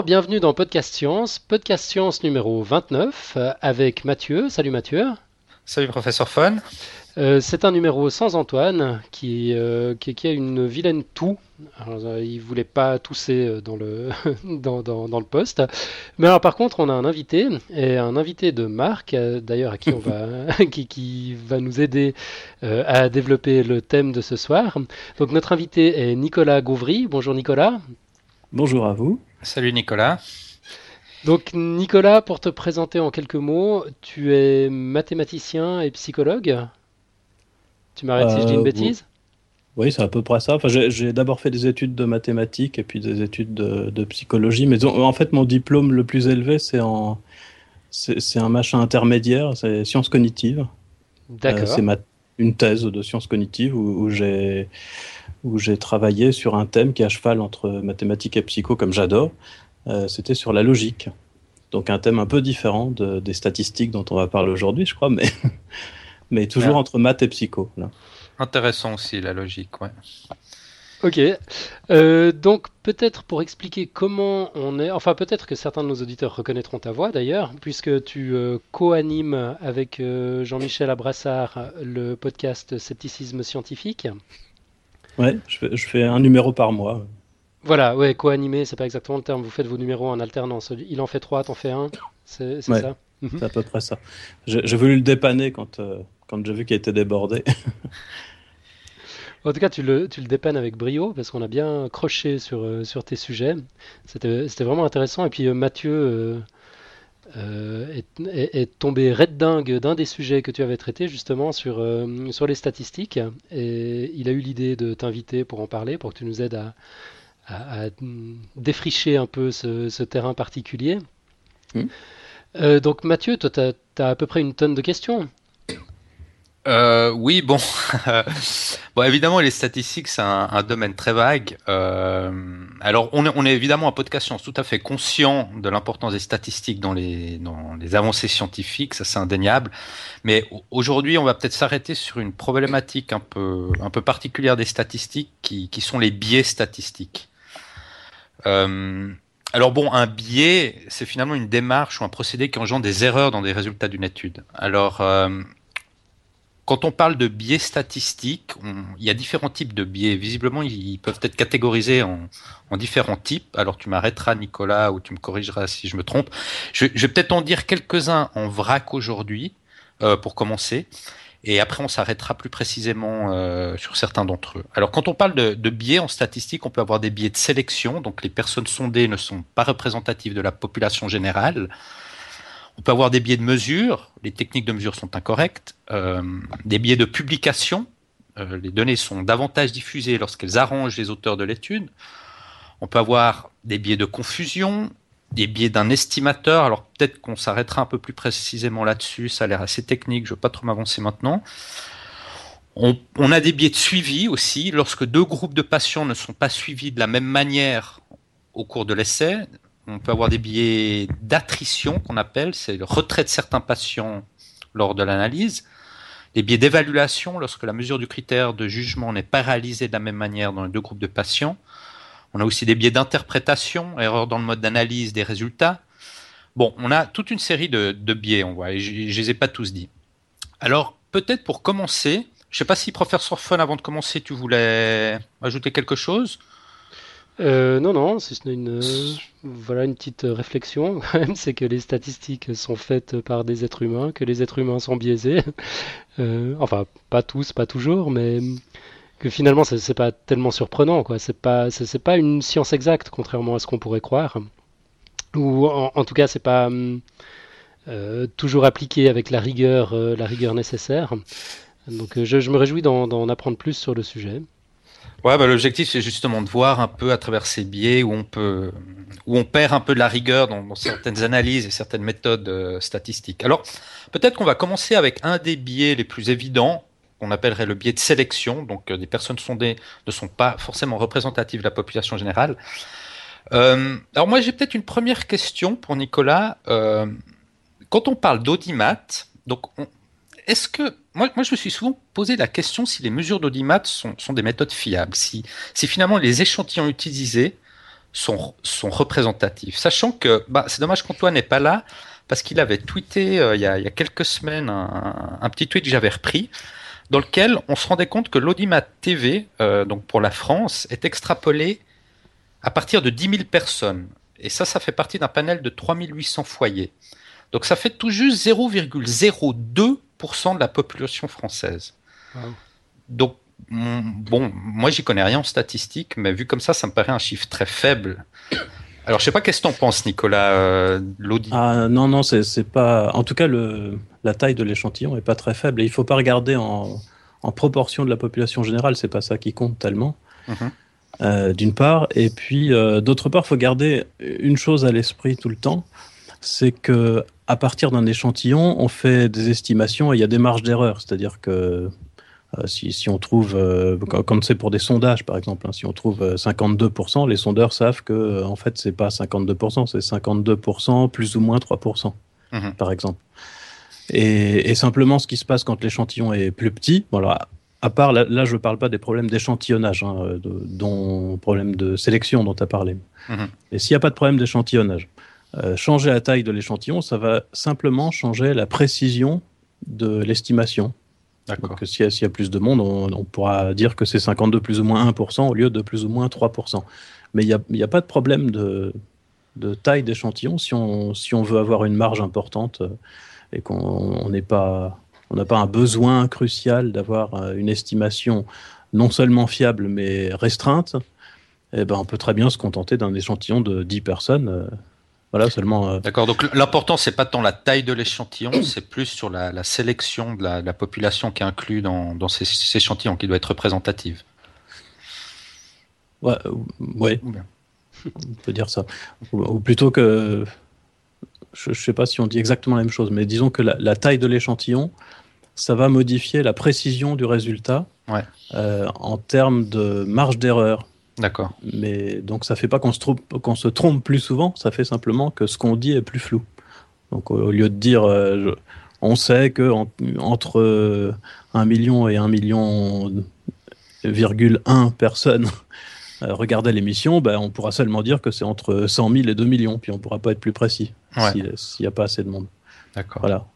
Bonjour, bienvenue dans Podcast Science, Podcast Science numéro 29 euh, avec Mathieu. Salut Mathieu. Salut professeur Fun. Euh, c'est un numéro sans Antoine qui, euh, qui, a une vilaine toux. Alors, il voulait pas tousser dans le, dans, dans, le poste. Mais alors par contre, on a un invité, et un invité de Marc, d'ailleurs à qui on va, qui, qui, va nous aider à développer le thème de ce soir. Donc notre invité est Nicolas Gauvry. Bonjour Nicolas. Bonjour à vous. Salut Nicolas. Donc Nicolas, pour te présenter en quelques mots, tu es mathématicien et psychologue. Tu m'arrêtes si je dis une euh, bêtise Oui, c'est à peu près ça. Enfin, j'ai d'abord fait des études de mathématiques et puis des études de, psychologie. Mais en fait, mon diplôme le plus élevé, c'est en c'est un machin intermédiaire, c'est sciences cognitives. D'accord. c'est une thèse de sciences cognitives où, j'ai où j'ai travaillé sur un thème qui est à cheval entre mathématiques et psycho, comme j'adore. Euh, c'était sur la logique. Donc un thème un peu différent des statistiques dont on va parler aujourd'hui, je crois, mais, mais toujours entre maths et psycho. Là. Intéressant aussi la logique, ouais. Ok. Euh, donc peut-être pour expliquer comment on est, enfin peut-être que certains de nos auditeurs reconnaîtront ta voix d'ailleurs, puisque tu euh, co-animes avec euh, Jean-Michel Abrassard le podcast Scepticisme scientifique. Ouais, je fais, un numéro par mois. Voilà, ouais, co-animé, c'est pas exactement le terme. Vous faites vos numéros en alternance. Il en fait trois, t'en fais un. C'est ça mhm. C'est à peu près ça. J'ai voulu le dépanner quand, quand j'ai vu qu'il était débordé. En tout cas, tu le, tu le dépannes avec brio parce qu'on a bien croché sur, euh, sur tes sujets. C'était vraiment intéressant. Et puis euh, Mathieu euh, est, est, tombé red dingue d'un des sujets que tu avais traité justement sur, sur les statistiques. Et il a eu l'idée de t'inviter pour en parler, pour que tu nous aides à, à, défricher un peu ce, ce terrain particulier. Mmh. donc Mathieu, toi, tu as, as, à peu près une tonne de questions. Euh, oui, bon. bon, évidemment, les statistiques, c'est un, domaine très vague. Euh, alors, on est, on est, évidemment un podcast science tout à fait conscient de l'importance des statistiques dans les, dans les avancées scientifiques, ça c'est indéniable. Mais aujourd'hui, on va peut-être s'arrêter sur une problématique un peu, un peu particulière des statistiques, qui, qui sont les biais statistiques. Euh, alors bon, un biais, c'est finalement une démarche ou un procédé qui engendre des erreurs dans des résultats d'une étude. Alors, euh, quand on parle de biais statistiques, il y a différents types de biais. Visiblement, ils peuvent être catégorisés en, différents types. Alors, tu m'arrêteras, Nicolas, ou tu me corrigeras si je me trompe. Je, vais peut-être en dire quelques-uns en vrac aujourd'hui, euh, pour commencer. Et après, on s'arrêtera plus précisément euh, sur certains d'entre eux. Alors, quand on parle de, de, biais en statistique, on peut avoir des biais de sélection. Donc, les personnes sondées ne sont pas représentatives de la population générale. On peut avoir des biais de mesure, les techniques de mesure sont incorrectes, euh, des biais de publication, euh, les données sont davantage diffusées lorsqu'elles arrangent les auteurs de l'étude. On peut avoir des biais de confusion, des biais d'un estimateur. Alors peut-être qu'on s'arrêtera un peu plus précisément là-dessus, ça a l'air assez technique, je ne veux pas trop m'avancer maintenant. On, on, a des biais de suivi aussi, lorsque deux groupes de patients ne sont pas suivis de la même manière au cours de l'essai, on peut avoir des biais d'attrition qu'on appelle, c'est le retrait de certains patients lors de l'analyse. Des biais d'évaluation lorsque la mesure du critère de jugement n'est pas réalisée de la même manière dans les deux groupes de patients. On a aussi des biais d'interprétation, erreur dans le mode d'analyse des résultats. Bon, on a toute une série de, biais, on voit, et je ne les ai pas tous dit. Alors, peut-être pour commencer, je ne sais pas si professeur Fun, avant de commencer, tu voulais ajouter quelque chose? Euh, non, non, c'est une, voilà une petite réflexion quand même, c'est que les statistiques sont faites par des êtres humains, que les êtres humains sont biaisés. Euh, enfin, pas tous, pas toujours, mais que finalement c'est pas tellement surprenant, quoi. C'est pas, c'est pas une science exacte, contrairement à ce qu'on pourrait croire. Ou en, tout cas, c'est pas euh, toujours appliqué avec la rigueur, la rigueur nécessaire. Donc, je, je me réjouis d'en apprendre plus sur le sujet. Ouais, bah, l'objectif c'est justement de voir un peu à travers ces biais où on peut, où on perd un peu de la rigueur dans, certaines analyses et certaines méthodes euh, statistiques. Alors, peut-être qu'on va commencer avec un des biais les plus évidents, qu'on appellerait le biais de sélection. Donc, euh, des personnes sondées ne sont pas forcément représentatives de la population générale. Euh, alors, moi, j'ai peut-être une première question pour Nicolas. quand on parle d'audimat, donc on, est-ce que moi, moi, je me suis souvent posé la question si les mesures d'audimat sont, sont, des méthodes fiables, si, si finalement les échantillons utilisés sont, sont représentatifs. Sachant que bah, c'est dommage qu'Antoine n'est pas là, parce qu'il avait tweeté il, y a, quelques semaines un, petit tweet que j'avais repris, dans lequel on se rendait compte que l'audimat TV, donc pour la France, est extrapolé à partir de 10 000 personnes. Et ça, ça fait partie d'un panel de 3800 foyers. Donc ça fait tout juste 0,02% de la population française. Donc, bon, moi j'y connais rien en statistique, mais vu comme ça, ça me paraît un chiffre très faible. Alors je sais pas qu'est-ce que tu en penses, Nicolas euh, Ah non, non, c'est pas. En tout cas, le, la taille de l'échantillon est pas très faible. Et il faut pas regarder en, en proportion de la population générale, c'est pas ça qui compte tellement. Mhm. Euh, d'une part, et puis euh, d'autre part, il faut garder une chose à l'esprit tout le temps, c'est que à partir d'un échantillon, on fait des estimations et il y a des marges d'erreur. C'est-à-dire que euh, si, si, on trouve, quand c'est pour des sondages par exemple, hein, si on trouve 52%, les sondeurs savent que en fait c'est pas 52%, c'est 52% plus ou moins 3%, mhm. par exemple. Et, et, simplement ce qui se passe quand l'échantillon est plus petit, voilà, à part, là, je ne parle pas des problèmes d'échantillonnage, hein, de, dont problème de sélection dont tu as parlé. Mhm. Et s'il n'y a pas de problème d'échantillonnage, euh, changer la taille de l'échantillon, ça va simplement changer la précision de l'estimation. Donc s'il y, a plus de monde, on, pourra dire que c'est 52 plus ou moins 1% au lieu de plus ou moins 3%. Mais il n'y a, a, pas de problème de, de taille d'échantillon si on, si on veut avoir une marge importante euh, et qu'on n'est pas on n'a pas un besoin crucial d'avoir euh, une estimation non seulement fiable mais restreinte, eh ben, on peut très bien se contenter d'un échantillon de 10 personnes. Euh, voilà, seulement. Euh, D'accord, donc l'important, c'est pas tant la taille de l'échantillon, c'est plus sur la, sélection de la, population qui est inclue dans, ces, échantillons, qui doit être représentative. Ouais, ouais. on peut dire ça. Ou, plutôt que. Je ne sais pas si on dit exactement la même chose, mais disons que la taille de l'échantillon ça va modifier la précision du résultat euh, en termes de marge d'erreur. D'accord. Mais donc ça fait pas qu'on se, trompe, qu'on se trompe plus souvent, ça fait simplement que ce qu'on dit est plus flou. Donc au lieu de dire euh, on sait que entre 1 euh, million et 1 million virgule 1 personnes regardaient l'émission, ben, on pourra seulement dire que c'est entre 100 000 et 2 millions, puis on pourra pas être plus précis s'il n'y a pas assez de monde. D'accord. Voilà.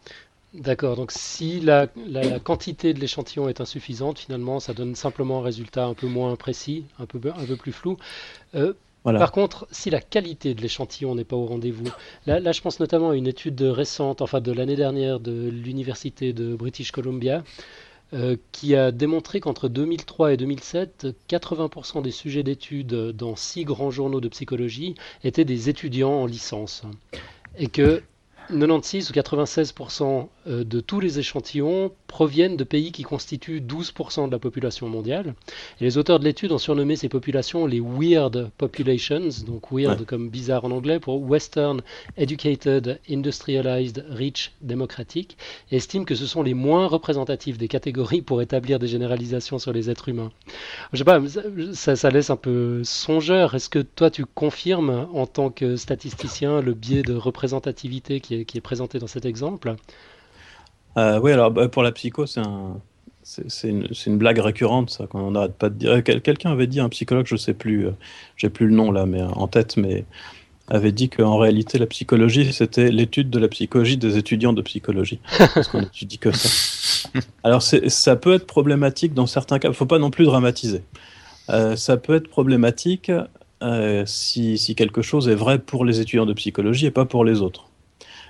D'accord, donc si la, quantité de l'échantillon est insuffisante, finalement, ça donne simplement un résultat un peu moins précis, un peu, un peu plus flou. Euh, par contre, si la qualité de l'échantillon n'est pas au rendez-vous, là, je pense notamment à une étude récente, enfin de l'année dernière, de l'université de British Columbia, euh, qui a démontré qu'entre 2003 et 2007, 80% des sujets d'études dans six grands journaux de psychologie étaient des étudiants en licence. Et que 96 ou 96% euh, de tous les échantillons proviennent de pays qui constituent 12% de la population mondiale. Et les auteurs de l'étude ont surnommé ces populations les Weird Populations, donc weird comme bizarre en anglais, pour Western, Educated, Industrialized, Rich, démocratique, et estiment que ce sont les moins représentatifs des catégories pour établir des généralisations sur les êtres humains. Je sais pas, ça, ça laisse un peu songeur. Est-ce que toi tu confirmes en tant que statisticien le biais de représentativité qui qui est, présenté dans cet exemple. Euh, oui, alors bah, pour la psycho, c'est un, c'est une, une, blague récurrente, ça, qu'on n'arrête pas de dire. Quelqu'un avait dit, un psychologue, je sais plus, euh, j'ai plus le nom là, mais en tête, mais avait dit qu'en réalité, la psychologie, c'était l'étude de la psychologie des étudiants de psychologie. parce qu'on étudie que ça. Alors, ça peut être problématique dans certains cas. Il ne faut pas non plus dramatiser. Euh, ça peut être problématique si, si, quelque chose est vrai pour les étudiants de psychologie et pas pour les autres.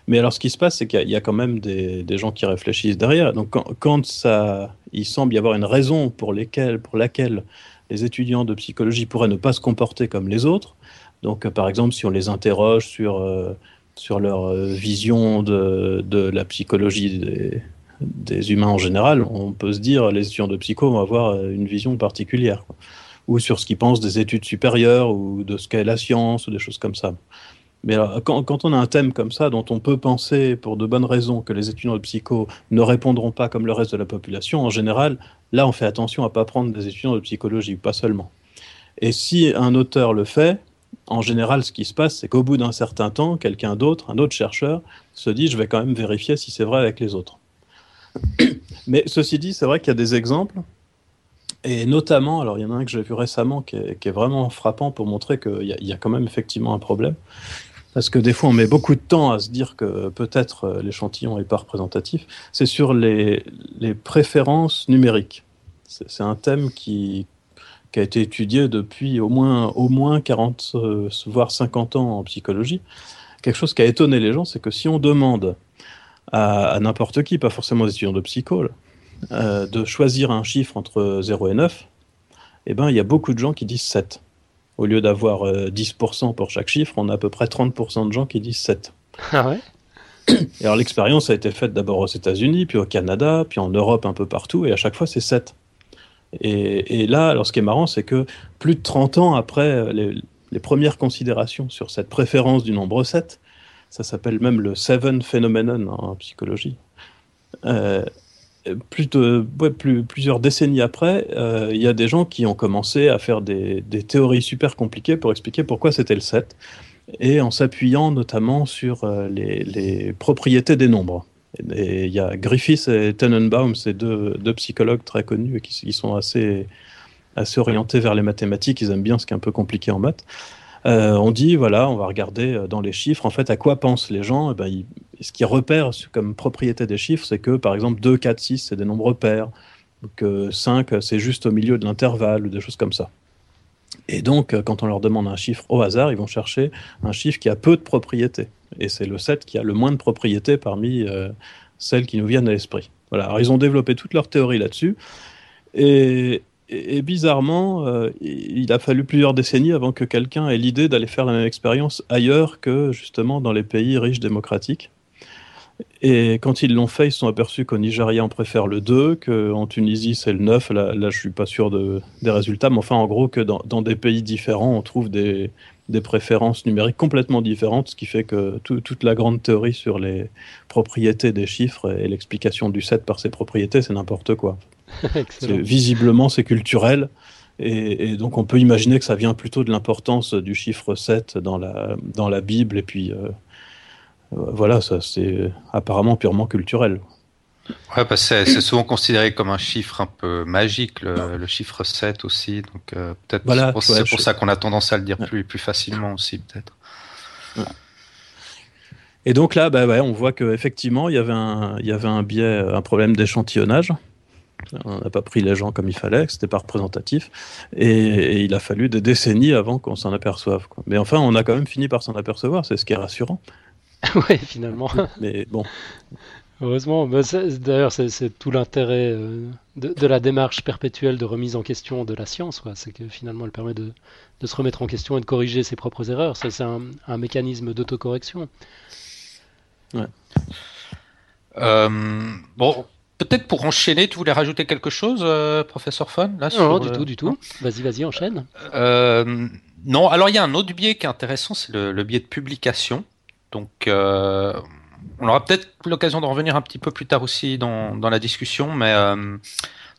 Mais alors, ce qui se passe, c'est qu'il y, a quand même des, gens qui réfléchissent derrière. Donc, quand, ça, il semble y avoir une raison pour, laquelle les étudiants de psychologie pourraient ne pas se comporter comme les autres, donc par exemple, si on les interroge sur, euh, leur euh, vision de, la psychologie des, humains en général, on peut se dire les étudiants de psycho vont avoir euh, une vision particulière. Ou sur ce qu'ils pensent des études supérieures, ou de ce qu'est la science, ou des choses comme ça. Mais quand, on a un thème comme ça, dont on peut penser pour de bonnes raisons que les étudiants de psycho ne répondront pas comme le reste de la population, en général, là, on fait attention à ne pas prendre des étudiants de psychologie, pas seulement. Et si un auteur le fait, en général, ce qui se passe, c'est qu'au bout d'un certain temps, quelqu'un d'autre, un autre chercheur, se dit, je vais quand même vérifier si c'est vrai avec les autres. Mais ceci dit, c'est vrai qu'il y a des exemples Et notamment, alors il y en a un que j'ai vu récemment qui est, vraiment frappant pour montrer qu'il y, y, a quand même effectivement un problème. Parce que des fois, on met beaucoup de temps à se dire que peut-être euh, l'échantillon n'est pas représentatif. C'est sur les, les, préférences numériques. C'est un thème qui, qui, a été étudié depuis au moins, au moins 40, euh, voire 50 ans en psychologie. Quelque chose qui a étonné les gens, c'est que si on demande à, n'importe qui, pas forcément des étudiants de psycho, euh, de choisir un chiffre entre 0 et 9, eh ben, il y a beaucoup de gens qui disent 7. Au lieu d'avoir 10% euh, pour chaque chiffre, on a à peu près 30% de gens qui disent 7. Ah ouais? Et alors l'expérience a été faite d'abord aux États-Unis, puis au Canada, puis en Europe un peu partout, et à chaque fois c'est 7. Et, là, alors ce qui est marrant, c'est que plus de 30 ans après euh, les, premières considérations sur cette préférence du nombre 7, ça s'appelle même le Seven Phenomenon en psychologie, euh, plus de, plus, plusieurs décennies après, euh, il y a des gens qui ont commencé à faire des, théories super compliquées pour expliquer pourquoi c'était le 7, et en s'appuyant notamment sur euh, les, propriétés des nombres. Et il y a Griffiths et Tenenbaum, ces deux, psychologues très connus qui, qui, sont assez, assez orientés vers les mathématiques, ils aiment bien ce qui est un peu compliqué en maths. Euh, on dit, voilà, on va regarder euh, dans les chiffres, en fait, à quoi pensent les gens? Eh ben, ils, ce qu'ils repèrent comme propriété des chiffres, c'est que, par exemple, 2, 4, 6, c'est des nombres pairs, que 5, c'est juste au milieu de l'intervalle, ou des choses comme ça. Et donc, euh, quand on leur demande un chiffre au hasard, ils vont chercher un chiffre qui a peu de propriétés. Et c'est le 7 qui a le moins de propriétés parmi euh, celles qui nous viennent à l'esprit. Voilà. Alors, ils ont développé toute leur théorie là-dessus. Et, et, bizarrement, euh, il a fallu plusieurs décennies avant que quelqu'un ait l'idée d'aller faire la même expérience ailleurs que justement dans les pays riches démocratiques. Et quand ils l'ont fait, ils se sont aperçus qu'au Nigeria, on préfère le 2, qu'en Tunisie, c'est le 9. Là, là je suis pas sûr de, des résultats, mais enfin, en gros, que dans, des pays différents, on trouve des, des, préférences numériques complètement différentes, ce qui fait que toute la grande théorie sur les propriétés des chiffres et l'explication du 7 par ses propriétés, c'est n'importe quoi. visiblement, c'est culturel. Et, et, donc, on peut imaginer que ça vient plutôt de l'importance du chiffre 7 dans la, dans la Bible et puis euh, voilà, ça c'est apparemment purement culturel. Ouais, parce que c'est souvent considéré comme un chiffre un peu magique, le, chiffre 7 aussi. Donc euh, peut-être c'est pour, ça qu'on a tendance à le dire plus, plus facilement aussi, peut-être. Et donc là, bah on voit qu'effectivement, il y avait un, il y avait un biais, un problème d'échantillonnage. On n'a pas pris les gens comme il fallait, c'était pas représentatif. Et, il a fallu des décennies avant qu'on s'en aperçoive. Mais enfin, on a quand même fini par s'en apercevoir, c'est ce qui est rassurant. oui, finalement. Mais bon. Heureusement, d'ailleurs, c'est tout l'intérêt euh, de, la démarche perpétuelle de remise en question de la science. C'est que finalement, elle permet de, se remettre en question et de corriger ses propres erreurs. C'est un, un, mécanisme d'autocorrection. Ouais. Euh, bon, peut-être pour enchaîner, tu voulais rajouter quelque chose, euh, professeur Fon là, Non, du tout, du tout. Vas-y, vas-y, enchaîne. non, alors il y a un autre biais qui est intéressant, c'est le, le biais de publication. Donc, euh, on aura peut-être l'occasion d'en revenir un petit peu plus tard aussi dans, la discussion, mais euh,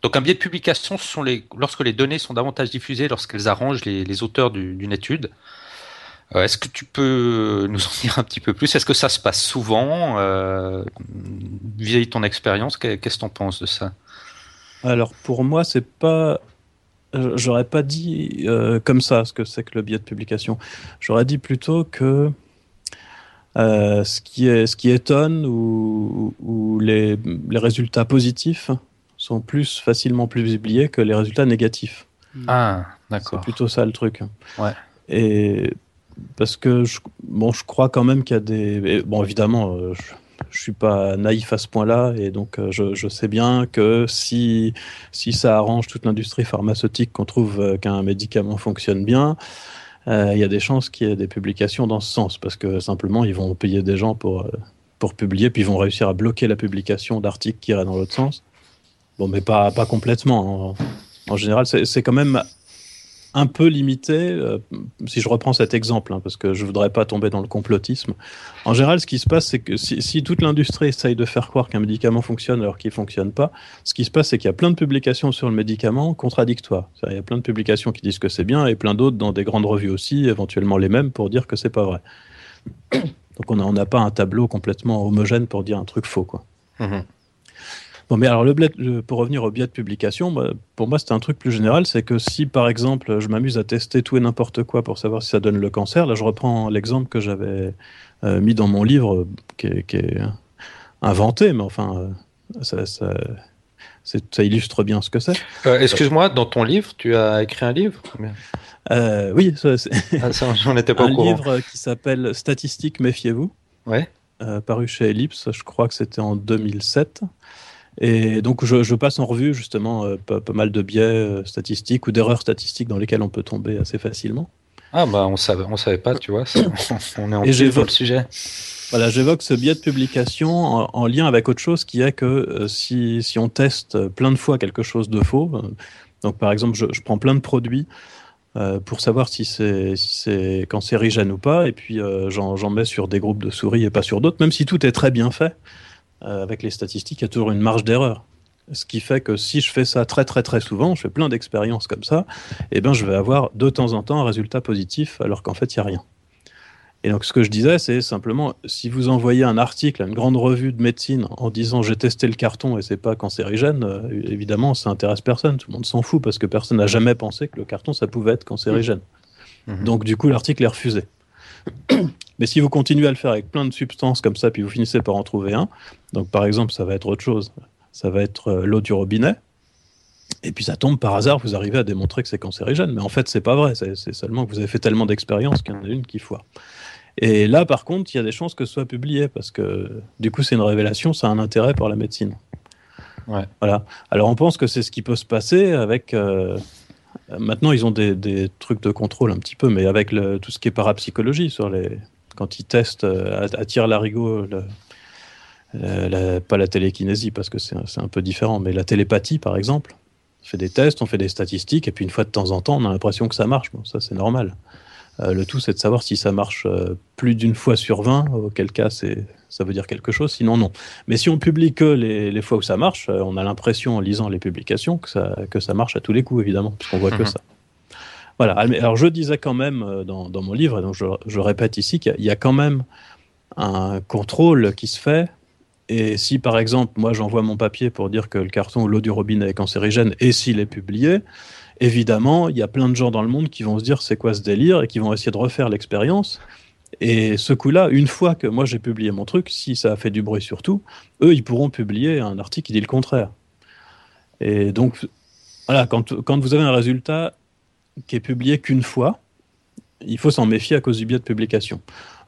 donc un biais de publication, ce sont les, lorsque les données sont davantage diffusées, lorsqu'elles arrangent les, auteurs d'une étude. Euh, est-ce que tu peux nous en dire un petit peu plus? Est-ce que ça se passe souvent? Vis-à-vis de ton expérience Qu'est-ce que tu en penses de ça? Alors pour moi, c'est pas j'aurais pas dit comme ça ce que c'est que le biais de publication. J'aurais dit plutôt que euh, ce, qui est, ce qui étonne ou, les, les, résultats positifs sont plus facilement plus publiés que les résultats négatifs. Ah, d'accord. C'est plutôt ça le truc. Ouais. Et parce que je, bon, je crois quand même qu'il y a des. Bon, évidemment, euh, je, je suis pas naïf à ce point-là et donc euh, je, sais bien que si, si ça arrange toute l'industrie pharmaceutique qu'on trouve qu'un médicament fonctionne bien, euh, il y a des chances qu'il y ait des publications dans ce sens, parce que simplement, ils vont payer des gens pour, euh, pour publier, puis ils vont réussir à bloquer la publication d'articles qui iraient dans l'autre sens. Bon, mais pas, pas complètement. En, en général, c'est quand même un peu limité, euh, si je reprends cet exemple, hein, parce que je voudrais pas tomber dans le complotisme. En général, ce qui se passe, c'est que si, toute l'industrie essaye de faire croire qu'un médicament fonctionne alors qu'il fonctionne pas, ce qui se passe, c'est qu'il y a plein de publications sur le médicament contradictoires. Il y a plein de publications qui disent que c'est bien et plein d'autres dans des grandes revues aussi, éventuellement les mêmes, pour dire que c'est pas vrai. Donc on n'a pas un tableau complètement homogène pour dire un truc faux, quoi. Mmh Bon, mais alors, le, pour revenir au biais de publication, bah, pour moi, c'est un truc plus général. C'est que si, par exemple, je m'amuse à tester tout et n'importe quoi pour savoir si ça donne le cancer, là, je reprends l'exemple que j'avais euh, mis dans mon livre, qui est, inventé, mais enfin, euh, ça, illustre bien ce que c'est. Euh, excuse-moi, dans ton livre, tu as écrit un livre Oui, ça, ah, j'en étais pas un au courant. Un livre qui s'appelle Statistiques, méfiez-vous. Ouais. paru chez Ellipse, je crois que c'était en 2007. Et donc, je, passe en revue justement euh, pas, mal de biais euh, statistiques ou d'erreurs statistiques dans lesquelles on peut tomber assez facilement. Ah, bah, on savait, on savait pas, tu vois, on est en et le sujet. Voilà, j'évoque ce biais de publication en, lien avec autre chose qui est que euh, si, si, on teste plein de fois quelque chose de faux, donc par exemple, je, prends plein de produits pour savoir si c'est si cancérigène ou pas, et puis j'en mets sur des groupes de souris et pas sur d'autres, même si tout est très bien fait. Euh, avec les statistiques, il y a toujours une marge d'erreur. Ce qui fait que si je fais ça très très très souvent, je fais plein d'expériences comme ça, et eh ben je vais avoir de temps en temps un résultat positif alors qu'en fait il n'y a rien. Et donc ce que je disais, c'est simplement si vous envoyez un article à une grande revue de médecine en disant j'ai testé le carton et c'est pas cancérigène, euh, évidemment ça intéresse personne, tout le monde s'en fout parce que personne n'a jamais pensé que le carton ça pouvait être cancérigène. Mmh. Donc du coup l'article est refusé. Mais si vous continuez à le faire avec plein de substances comme ça, puis vous finissez par en trouver un, donc par exemple, ça va être autre chose. Ça va être euh, l'eau du robinet. Et puis ça tombe par hasard, vous arrivez à démontrer que c'est cancérigène. Mais en fait, c'est pas vrai. C'est seulement que vous avez fait tellement d'expériences qu'il y en a une qui foire. Et là, par contre, il y a des chances que ce soit publié parce que du coup, c'est une révélation, ça a un intérêt pour la médecine. Ouais. Voilà. Alors, on pense que c'est ce qui peut se passer avec. Euh, maintenant, ils ont des, trucs de contrôle un petit peu, mais avec tout ce qui est parapsychologie quand ils testent euh, à, tir larigot, pas la télékinésie parce que c'est un, peu différent, mais la télépathie par exemple. On fait des tests, on fait des statistiques, et puis une fois de temps en temps, on a l'impression que ça marche. Bon, ça c'est normal. Euh, le tout, c'est de savoir si ça marche euh, plus d'une fois sur 20, auquel cas ça veut dire quelque chose, sinon non. Mais si on publie que les, fois où ça marche, on a l'impression en lisant les publications que ça, que ça marche à tous les coups, évidemment, puisqu'on voit que mhm. ça. Voilà. Alors je disais quand même euh, dans, mon livre, et donc je, répète ici, qu'il y, a quand même un contrôle qui se fait. Et si par exemple, moi j'envoie mon papier pour dire que le carton ou l'eau du robinet est cancérigène, et s'il est publié, évidemment, il y a plein de gens dans le monde qui vont se dire c'est quoi ce délire et qui vont essayer de refaire l'expérience. Et ce coup-là, une fois que moi j'ai publié mon truc, si ça a fait du bruit surtout, eux, ils pourront publier un article qui dit le contraire. Et donc, voilà, quand, quand vous avez un résultat qui est publié qu'une fois, il faut s'en méfier à cause du biais de publication.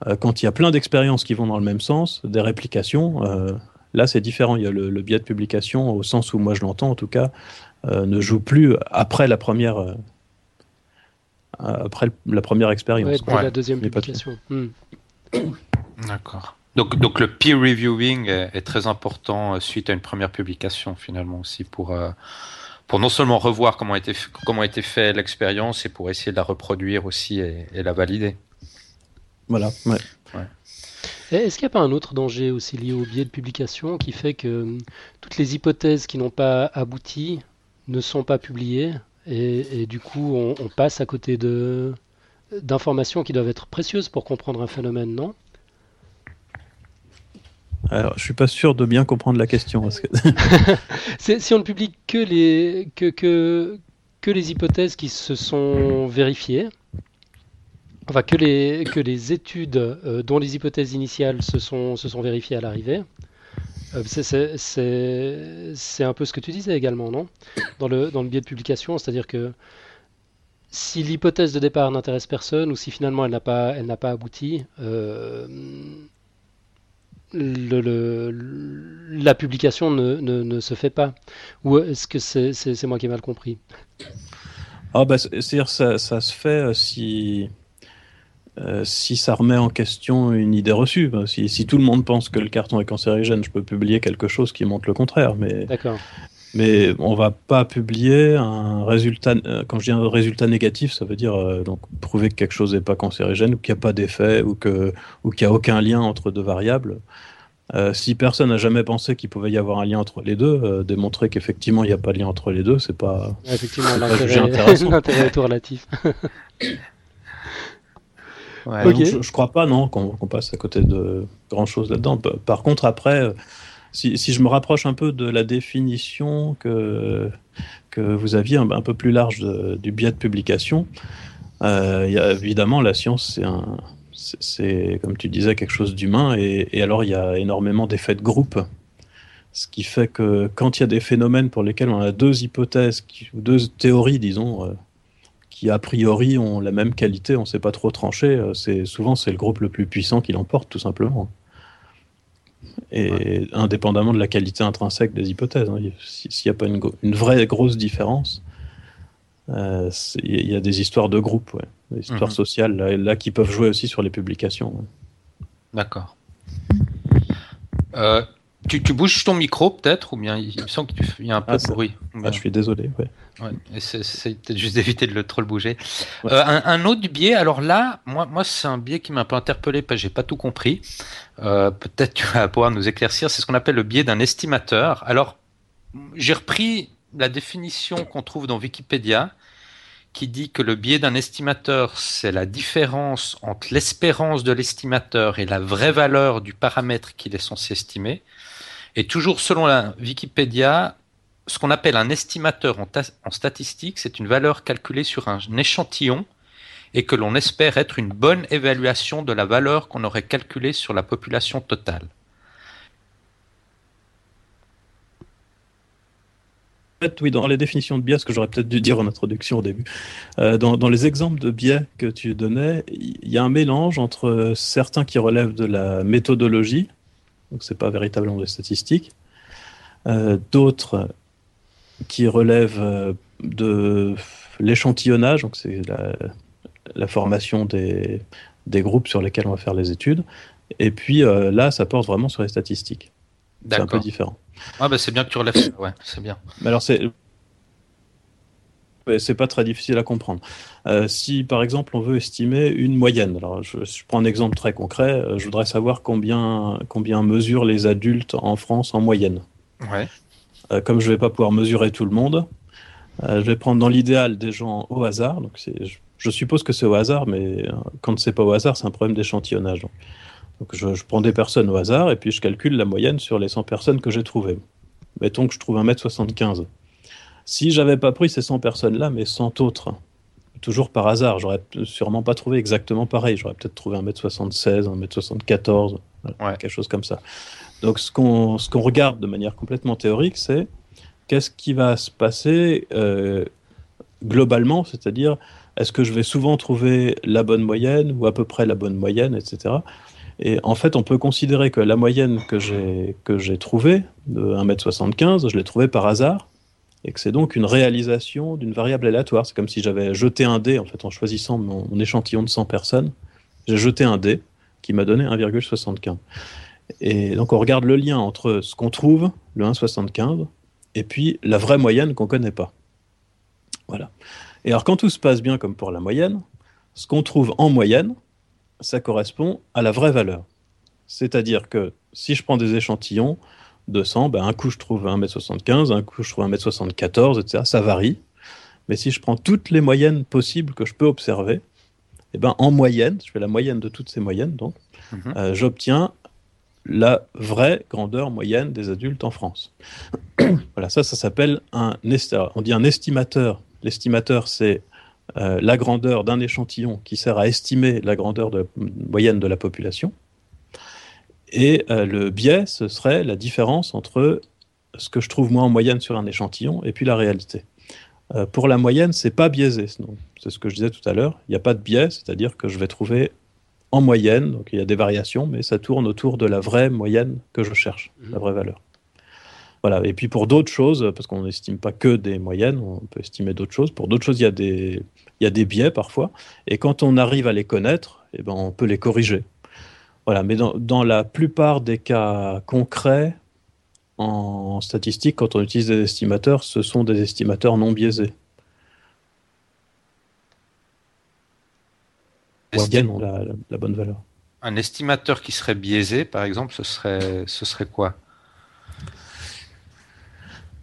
Euh, quand il y a plein d'expériences qui vont dans le même sens, des réplications, euh, là c'est différent. Il y a le, biais de publication, au sens où moi je l'entends en tout cas, ne joue plus après la première, après la première expérience. Ouais, la deuxième publication. Hmm. D'accord. Donc, donc le peer reviewing est, est, très important suite à une première publication finalement aussi pour pour non seulement revoir comment a été, comment a été fait l'expérience et pour essayer de la reproduire aussi et, la valider. Voilà, ouais. Est-ce qu'il n'y a pas un autre danger aussi lié au biais de publication qui fait que hum, toutes les hypothèses qui n'ont pas abouti ne sont pas publiées et, du coup on, on, passe à côté de d'informations qui doivent être précieuses pour comprendre un phénomène, non? Alors, je suis pas sûr de bien comprendre la question. si on ne publie que les, que, que, que les hypothèses qui se sont vérifiées, enfin que les, que les études euh, dont les hypothèses initiales se sont, se sont vérifiées à l'arrivée, c'est un peu ce que tu disais également, non? Dans le, dans le biais de publication, c'est-à-dire que si l'hypothèse de départ n'intéresse personne ou si finalement elle n'a pas, pas abouti, euh, la publication ne, ne, se fait pas. Ou est-ce que c'est moi qui ai mal compris? Ah bah, C'est-à-dire ça, ça se fait euh, si, euh, si ça remet en question une idée reçue. Si, si, tout le monde pense que le carton est cancérigène, je peux publier quelque chose qui montre le contraire. Mais. Mais on va pas publier un résultat. Euh, quand je dis un résultat négatif, ça veut dire euh, donc prouver que quelque chose n'est pas cancérigène ou qu'il n'y a pas d'effet ou que ou qu'il n'y a aucun lien entre deux variables. Euh, si personne n'a jamais pensé qu'il pouvait y avoir un lien entre les deux, démontrer qu'effectivement il n'y a pas de lien entre les deux, c'est pas. Effectivement, l'intérêt est tout relatif. ouais, je, ne crois pas non qu'on passe à côté de grand chose là-dedans. Par contre, après si, si, je me rapproche un peu de la définition que, que vous aviez un, peu plus large du biais de publication, euh, y a, évidemment, la science, c'est un. C'est, comme tu disais, quelque chose d'humain, et, et, alors il y a énormément d'effets de groupe. Ce qui fait que quand il y a des phénomènes pour lesquels on a deux hypothèses, ou deux théories, disons, euh, qui a priori ont la même qualité, on ne sait pas trop trancher, euh, c'est souvent c'est le groupe le plus puissant qui l'emporte tout simplement. Et indépendamment de la qualité intrinsèque des hypothèses, hein, s'il n'y a pas une, une, vraie grosse différence, euh, il y a des histoires de groupe, ouais, des histoires mhm. sociales là, là, qui peuvent jouer aussi sur les publications. D'accord. Euh, tu, bouges ton micro peut-être ou bien il me semble qu'il y a un peu ah, de bruit. Ah, je suis désolé. Ouais. Ouais, c'est peut-être juste d'éviter de le, trop le bouger. Euh, un, autre biais, alors là, moi, moi c'est un biais qui m'a un peu interpellé parce que j'ai pas tout compris. Euh, peut-être tu vas pouvoir nous éclaircir. C'est ce qu'on appelle le biais d'un estimateur. Alors, j'ai repris la définition qu'on trouve dans Wikipédia qui dit que le biais d'un estimateur, c'est la différence entre l'espérance de l'estimateur et la vraie valeur du paramètre qu'il est censé estimer. Et toujours selon la Wikipédia, ce qu'on appelle un estimateur en, statistique, c'est une valeur calculée sur un échantillon et que l'on espère être une bonne évaluation de la valeur qu'on aurait calculée sur la population totale. oui, dans les définitions de biais, ce que j'aurais peut-être dû dire en introduction au début, euh, dans, les exemples de biais que tu donnais, il y a un mélange entre certains qui relèvent de la méthodologie, donc c'est pas véritablement des statistiques. Euh, d'autres qui relèvent euh, de l'échantillonnage, donc c'est la, formation des, des, groupes sur lesquels on va faire les études. Et puis euh, là, ça porte vraiment sur les statistiques. C'est un peu différent. Ah bah c'est bien que tu relèves ça, ouais, c'est bien. Mais alors c'est c'est pas très difficile à comprendre. Euh, si par exemple on veut estimer une moyenne, alors je, prends un exemple très concret, euh, je voudrais savoir combien, combien mesurent les adultes en France en moyenne. Ouais. Euh, comme je vais pas pouvoir mesurer tout le monde, je vais prendre dans l'idéal des gens au hasard. Donc je, je, suppose que c'est au hasard, mais quand c'est pas au hasard, c'est un problème d'échantillonnage. Donc, donc je, je, prends des personnes au hasard et puis je calcule la moyenne sur les 100 personnes que j'ai trouvées. Mettons que je trouve 1m75. Si j'avais pas pris ces 100 personnes-là, mais 100 autres, toujours par hasard, j'aurais sûrement pas trouvé exactement pareil. J'aurais peut-être trouvé 1m76, 1m74, quelque chose comme ça. Donc ce qu'on regarde de manière complètement théorique, c'est qu'est-ce qui va se passer euh, globalement, c'est-à-dire est-ce que je vais souvent trouver la bonne moyenne ou à peu près la bonne moyenne, etc. Et en fait, on peut considérer que la moyenne que j'ai que j'ai trouvée de 1m75, je l'ai trouvée par hasard et que c'est donc une réalisation d'une variable aléatoire. C'est comme si j'avais jeté un dé, en fait, en choisissant mon, échantillon de 100 personnes, j'ai jeté un dé qui m'a donné 1,75. Et donc on regarde le lien entre ce qu'on trouve, le 1,75, et puis la vraie moyenne qu'on ne connaît pas. Voilà. Et alors quand tout se passe bien comme pour la moyenne, ce qu'on trouve en moyenne, ça correspond à la vraie valeur. C'est-à-dire que si je prends des échantillons, 200, ben un coup je trouve 1m75, un coup je trouve 1m74, etc. Ça varie. Mais si je prends toutes les moyennes possibles que je peux observer, eh ben, en moyenne, je fais la moyenne de toutes ces moyennes, donc, mhm. euh, j'obtiens la vraie grandeur moyenne des adultes en France. voilà, ça, ça s'appelle un on dit un estimateur. L'estimateur, c'est euh, la grandeur d'un échantillon qui sert à estimer la grandeur de, moyenne de la population. Et euh, le biais, ce serait la différence entre ce que je trouve moi en moyenne sur un échantillon et puis la réalité. Euh, pour la moyenne, c'est pas biaisé, c'est ce que je disais tout à l'heure. Il n'y a pas de biais, c'est-à-dire que je vais trouver en moyenne, donc il y a des variations, mais ça tourne autour de la vraie moyenne que je cherche, mmh. la vraie valeur. Voilà. Et puis pour d'autres choses, parce qu'on n'estime pas que des moyennes, on peut estimer d'autres choses. Pour d'autres choses, il y, a des, il y a des biais parfois. Et quand on arrive à les connaître, eh ben, on peut les corriger. Voilà, mais dans, la plupart des cas concrets, en statistique, quand on utilise des estimateurs, ce sont des estimateurs non biaisés. Estim... la, la, bonne valeur. Un estimateur qui serait biaisé, par exemple, ce serait, ce serait quoi?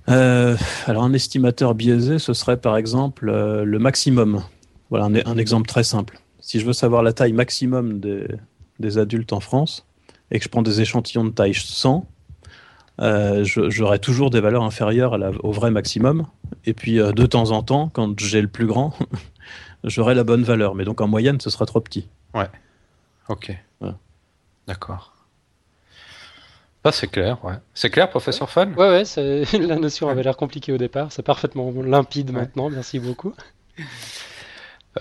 Euh, alors un estimateur biaisé, ce serait par exemple euh, le maximum. Voilà un, un, exemple très simple. Si je veux savoir la taille maximum des, des adultes en France et que je prends des échantillons de taille 100, euh, j'aurai toujours des valeurs inférieures au vrai maximum. Et puis euh, de temps en temps, quand j'ai le plus grand, j'aurai la bonne valeur. Mais donc en moyenne, ce sera trop petit. Ouais. Ok. D'accord. Ça, c'est clair, ouais. C'est clair, professeur Fan Ouais, ouais, la notion avait l'air compliquée au départ. C'est parfaitement limpide maintenant. Merci beaucoup.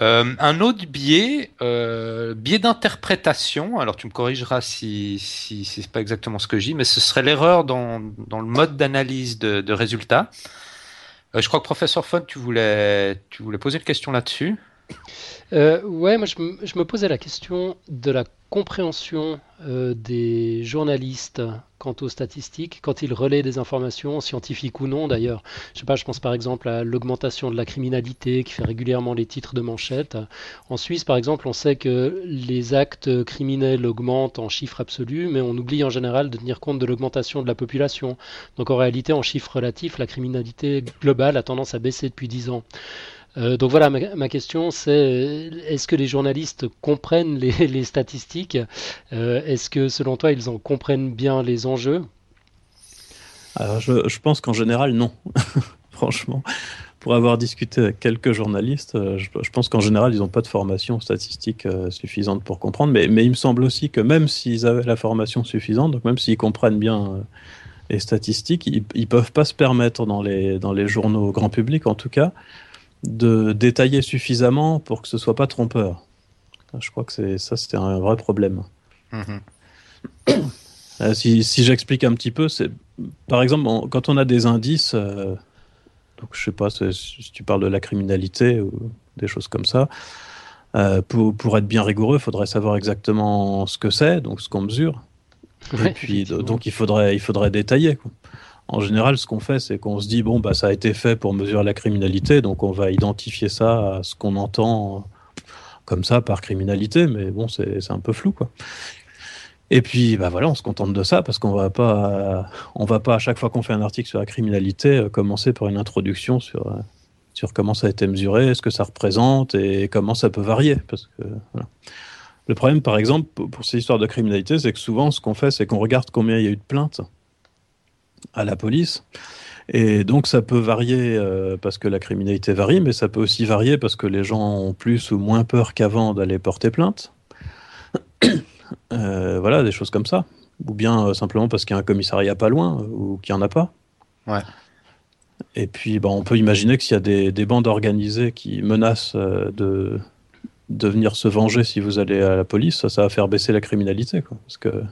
Euh, un autre biais, euh, biais d'interprétation, alors tu me corrigeras si, si, c'est pas exactement ce que je dis, mais ce serait l'erreur dans, le mode d'analyse de, résultats. Euh, je crois que professeur Fon, tu voulais poser une question là-dessus. Euh, ouais, moi je, me posais la question de la compréhension euh, des journalistes quant aux statistiques, quand ils relaient des informations scientifiques ou non d'ailleurs. Je sais pas, je pense par exemple à l'augmentation de la criminalité qui fait régulièrement les titres de manchette. En Suisse, par exemple, on sait que les actes criminels augmentent en chiffres absolus, mais on oublie en général de tenir compte de l'augmentation de la population. Donc en réalité, en chiffres relatifs, la criminalité globale a tendance à baisser depuis 10 ans. Euh, donc voilà, ma, question c'est est-ce que les journalistes comprennent les, statistiques? Euh, Est-ce que selon toi ils en comprennent bien les enjeux? Alors je, pense qu'en général non, franchement. Pour avoir discuté avec quelques journalistes, euh, je, pense qu'en général ils n'ont pas de formation statistique suffisante pour comprendre. Mais, il me semble aussi que même s'ils avaient la formation suffisante, donc même s'ils comprennent bien les statistiques, ils ne peuvent pas se permettre dans les, dans les journaux grand public en tout cas de détailler suffisamment pour que ce soit pas trompeur. Je crois que c'est ça, c'était un vrai problème. Mhm. Euh, si, j'explique un petit peu, c'est par exemple quand on a des indices, euh, donc je sais pas si tu parles de la criminalité ou des choses comme ça. Euh, pour, pour, être bien rigoureux, il faudrait savoir exactement ce que c'est, donc ce qu'on mesure. Et puis donc il faudrait il faudrait détailler. Quoi en général, ce qu'on fait, c'est qu'on se dit bon, bah, ça a été fait pour mesurer la criminalité, donc on va identifier ça à ce qu'on entend comme ça par criminalité, mais bon, c'est un peu flou, quoi. Et puis, bah voilà, on se contente de ça parce qu'on va pas, on va pas à chaque fois qu'on fait un article sur la criminalité euh, commencer par une introduction sur euh, sur comment ça a été mesuré, ce que ça représente et comment ça peut varier, parce que Le problème, par exemple, pour ces histoires de criminalité, c'est que souvent, ce qu'on fait, c'est qu'on regarde combien il y a eu de plaintes à la police. Et donc ça peut varier euh, parce que la criminalité varie, mais ça peut aussi varier parce que les gens ont plus ou moins peur qu'avant d'aller porter plainte. Euh, voilà, des choses comme ça. Ou bien euh, simplement parce qu'il y a un commissariat pas loin ou qu'il n'y en a pas. Ouais. Et puis bah, on peut imaginer que s'il y a des, des, bandes organisées qui menacent de, de venir se venger si vous allez à la police, ça, ça va faire baisser la criminalité. Quoi, parce que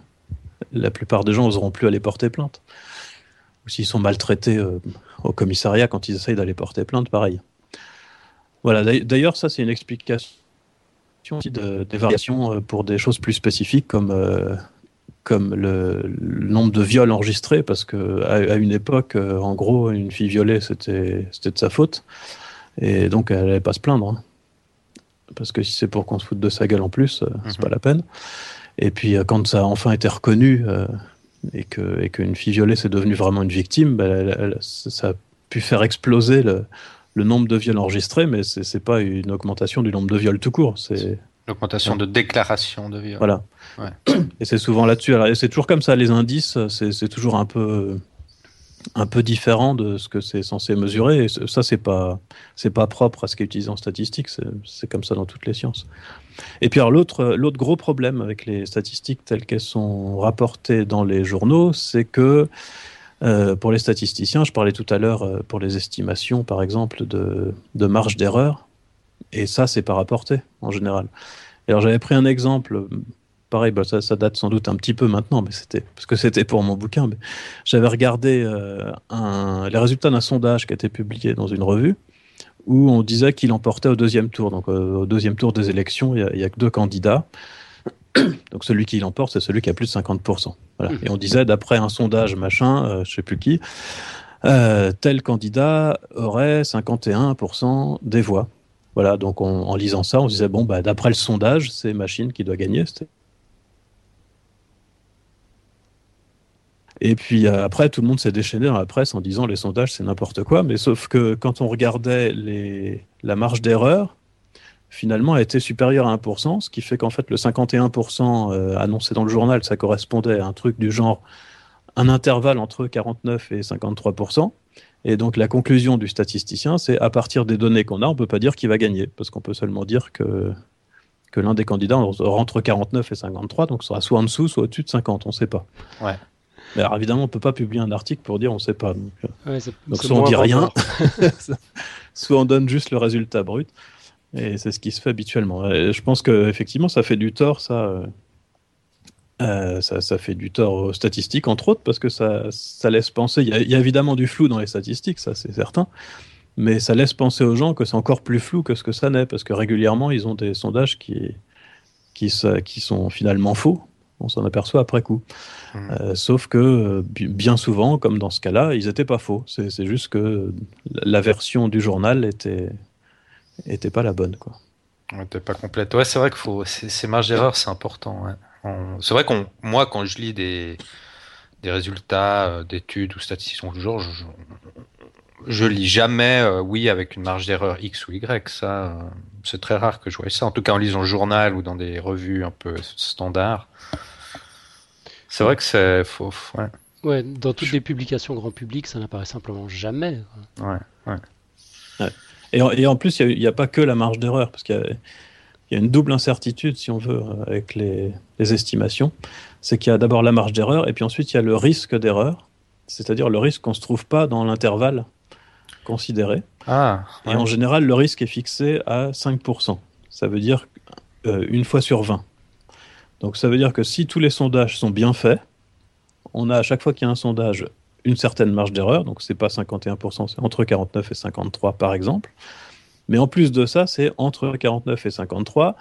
la plupart des gens n'oseront plus aller porter plainte ou s'ils sont maltraités euh, au commissariat quand ils essayent d'aller porter plainte, pareil. Voilà, d'ailleurs, ça c'est une explication de, des variations euh, pour des choses plus spécifiques comme, euh, comme le, nombre de viols enregistrés, parce que à, une époque, en gros, une fille violée, c'était de sa faute, et donc elle n'allait pas se plaindre. Hein. Parce que si c'est pour qu'on se foute de sa gueule en plus, c'est mhm. pas la peine. Et puis quand ça a enfin été reconnu, et que et qu'une fille violée c'est devenu vraiment une victime, bah, ça a pu faire exploser le, le nombre de viols enregistrés, mais c'est n'est pas une augmentation du nombre de viols tout court. C'est l'augmentation de déclaration de viols. Voilà. Et c'est souvent là-dessus. C'est toujours comme ça. Les indices, c'est toujours un peu un peu différent de ce que c'est censé mesurer. Et ça, c'est pas c'est pas propre à ce qui est utilisé en statistique. C'est comme ça dans toutes les sciences. Et puis alors l'autre gros problème avec les statistiques telles qu'elles sont rapportées dans les journaux, c'est que euh, pour les statisticiens, je parlais tout à l'heure euh, pour les estimations, par exemple, de, marge d'erreur, et ça, c'est pas rapporté en général. Alors j'avais pris un exemple pareil, bah, ça, date sans doute un petit peu maintenant, mais c'était parce que c'était pour mon bouquin. J'avais regardé euh, les résultats d'un sondage qui a été publié dans une revue où on disait qu'il emportait au deuxième tour. Donc euh, au deuxième tour des élections, il n'y a, que deux candidats. Donc celui qui l'emporte, c'est celui qui a plus de 50%. Mmh. Et on disait, d'après un sondage machin, euh, je sais plus qui, tel candidat aurait 51% des voix. Voilà, donc en lisant ça, on se disait, bon, bah, d'après le sondage, c'est Machine qui doit gagner. Et puis euh, après, tout le monde s'est déchaîné dans la presse en disant les sondages, c'est n'importe quoi. Mais sauf que quand on regardait la marge d'erreur, finalement, elle était supérieure à 1%, ce qui fait qu'en fait, le 51% euh, annoncé dans le journal, ça correspondait à un truc du genre un intervalle entre 49 et 53% et donc la conclusion du statisticien, c'est à partir des données qu'on a, on ne peut pas dire qui va gagner, parce qu'on peut seulement dire que, que l'un des candidats rentre 49 et 53, donc sera soit en dessous, soit au-dessus de 50, on ne sait pas. Ouais. Mais alors évidemment, on ne peut pas publier un article pour dire on ne sait pas. Donc, euh, soit on dit rien, soit on donne juste le résultat brut. Et c'est ce qui se fait habituellement. je pense qu'effectivement, ça fait du tort, ça. Euh, euh, ça, fait du tort aux statistiques, entre autres, parce que ça, laisse penser. Il y, a, évidemment du flou dans les statistiques, ça c'est certain, mais ça laisse penser aux gens que c'est encore plus flou que ce que ça n'est, parce que régulièrement ils ont des sondages qui, qui, sont finalement faux. On s'en aperçoit après coup. Mmh. Euh, sauf que bien souvent, comme dans ce cas-là, ils n'étaient pas faux. C'est juste que la version du journal était, était pas la bonne, quoi. Était pas complète. Ouais, c'est vrai que faut ces marges d'erreur, c'est important. Ouais. C'est vrai qu'on, moi, quand je lis des, des résultats euh, d'études ou statistiques du genre, je, je, lis jamais euh, oui avec une marge d'erreur X ou Y. Ça, euh, c'est très rare que je vois ça. En tout cas, en lisant le journal ou dans des revues un peu standards. C'est vrai que c'est faux. Ouais. ouais. dans toutes les publications grand public, ça n'apparaît simplement jamais. Ouais, ouais. Et, et, en plus, il n'y a, a, pas que la marge d'erreur, parce qu'il y a il y a une double incertitude, si on veut, avec les, estimations. C'est qu'il y a d'abord la marge d'erreur, et puis ensuite il y a le risque d'erreur, c'est-à-dire le risque qu'on ne se trouve pas dans l'intervalle considéré. Ah, Et en général, le risque est fixé à 5%. Ça veut dire euh, une fois sur 20. Donc ça veut dire que si tous les sondages sont bien faits, on a à chaque fois qu'il y a un sondage une certaine marge d'erreur, donc c'est pas 51%, c'est entre 49 et 53 par exemple. Mais en plus de ça, c'est entre 49 et 53,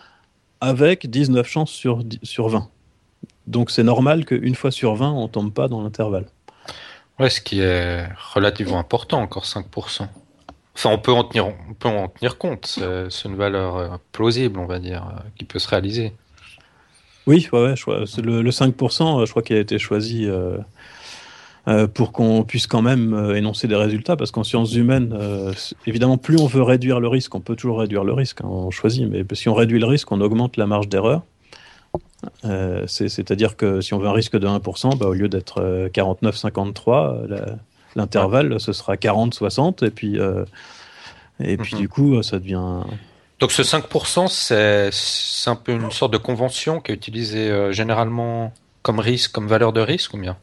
avec 19 chances sur, sur 20. Donc c'est normal qu'une fois sur 20, on ne tombe pas dans l'intervalle. Ouais, ce qui est relativement important, encore 5%. Enfin, on peut en tenir, on peut en tenir compte. C'est une valeur euh, plausible, on va dire, euh, qui peut se réaliser. Oui, ouais, le, le, 5%, je crois qu'il a été choisi euh, euh, pour qu'on puisse quand même euh, énoncer des résultats, parce qu'en sciences humaines, euh, évidemment, plus on veut réduire le risque, on peut toujours réduire le risque, hein, on choisit, mais si on réduit le risque, on augmente la marge d'erreur. C'est-à-dire que si on veut un risque de 1%, bah, au lieu d'être 49-53, l'intervalle, ce sera 40-60, et puis, et puis mhm. du coup, ça devient... Donc ce 5%, c'est un peu une sorte de convention qui est utilisée généralement comme risque, comme valeur de risque ou bien?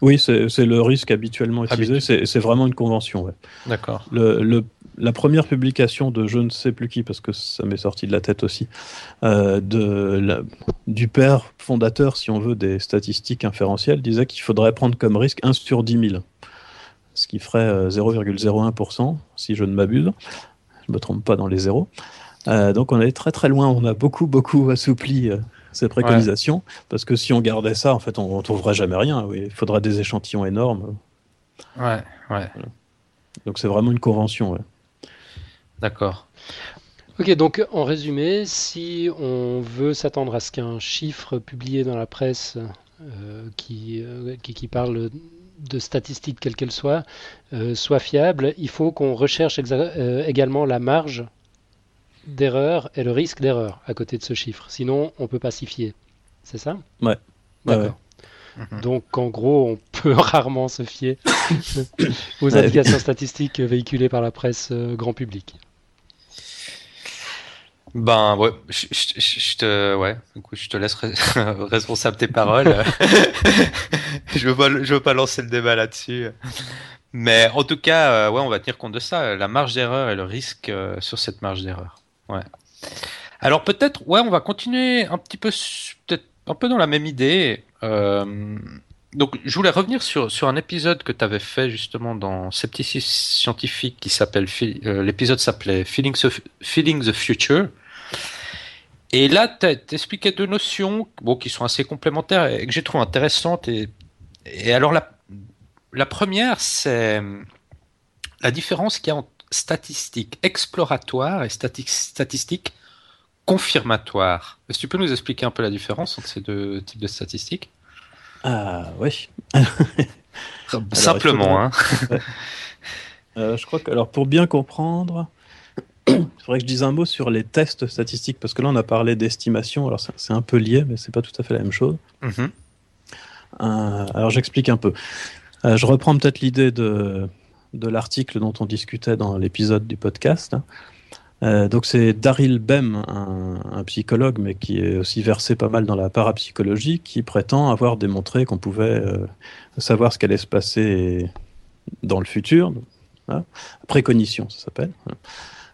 Oui, c'est le risque habituellement utilisé. C'est vraiment une convention. D'accord. la première publication de je ne sais plus qui, parce que ça m'est sorti de la tête aussi, euh, de du père fondateur, si on veut, des statistiques inférentielles, disait qu'il faudrait prendre comme risque 1 sur 10 000, ce qui ferait 0,01%, euh, si je ne m'abuse. Je ne me trompe pas dans les zéros. Euh, donc on est très très loin, on a beaucoup beaucoup assoupli ces préconisations, parce que si on gardait ça, en fait, on ne trouverait jamais rien. Il faudra des échantillons énormes. Ouais, ouais. Donc c'est vraiment une convention. D'accord. Ok, donc en résumé, si on veut s'attendre à ce qu'un chiffre publié dans la presse euh, qui, euh, qui, qui, parle de statistiques quelles qu'elles soient euh, soit fiable, il faut qu'on recherche également la marge d'erreur et le risque d'erreur à côté de ce chiffre. Sinon, on peut pas s'y fier. C'est ça? Ouais. D'accord. Mhm. Donc, en gros, on peut rarement se fier aux indications statistiques véhiculées par la presse euh, grand public. Ben ouais, je, te ouais, je te laisse responsable tes paroles. je veux pas, je veux pas lancer le débat là-dessus. Mais en tout cas, euh, ouais, on va tenir compte de ça, la marge d'erreur et le risque euh, sur cette marge d'erreur. Ouais. Alors peut-être, ouais, on va continuer un petit peu, peut-être un peu dans la même idée. Euh, donc je voulais revenir sur, sur un épisode que tu avais fait justement dans Scepticisme scientifique qui s'appelle, l'épisode s'appelait Feeling, Feeling the Future. Et là, tu expliqué deux notions bon, qui sont assez complémentaires et que j'ai trouvé intéressantes. Et, et alors la, la première, c'est la différence qu'il y a entre statistiques exploratoires et statistiques confirmatoires. Est-ce que tu peux nous expliquer un peu la différence entre ces deux types de statistiques? Ah oui. Simplement. Hein. Euh, je crois que alors pour bien comprendre, il faudrait que je dise un mot sur les tests statistiques parce que là on a parlé d'estimation. Alors c'est un peu lié, mais c'est pas tout à fait la même chose. Mm-hmm. alors j'explique un peu. je reprends peut-être l'idée de, de l'article dont on discutait dans l'épisode du podcast. Euh, donc c'est Daryl Bem, un, psychologue, mais qui est aussi versé pas mal dans la parapsychologie, qui prétend avoir démontré qu'on pouvait euh, savoir ce qu'allait se passer dans le futur, hein, précognition ça s'appelle,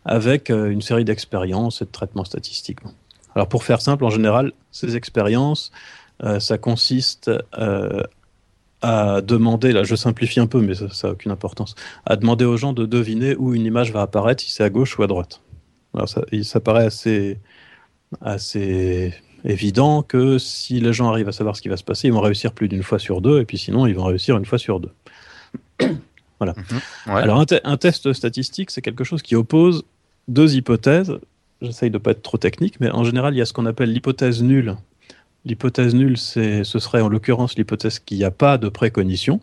avec euh, une série d'expériences et de traitements statistiques. Alors pour faire simple, en général, ces expériences, ça consiste à demander, là je simplifie un peu, mais ça n'a aucune importance, à demander aux gens de deviner où une image va apparaître, si c'est à gauche ou à droite. Alors ça, ça paraît assez, assez évident que si les gens arrivent à savoir ce qui va se passer, ils vont réussir plus d'une fois sur deux, et puis sinon ils vont réussir une fois sur deux. Voilà. Mhm. Alors un, un, test statistique, c'est quelque chose qui oppose deux hypothèses. J'essaye de ne pas être trop technique, mais en général, il y a ce qu'on appelle l'hypothèse nulle L'hypothèse nulle, ce serait en l'occurrence l'hypothèse qu'il n'y a pas de précognition,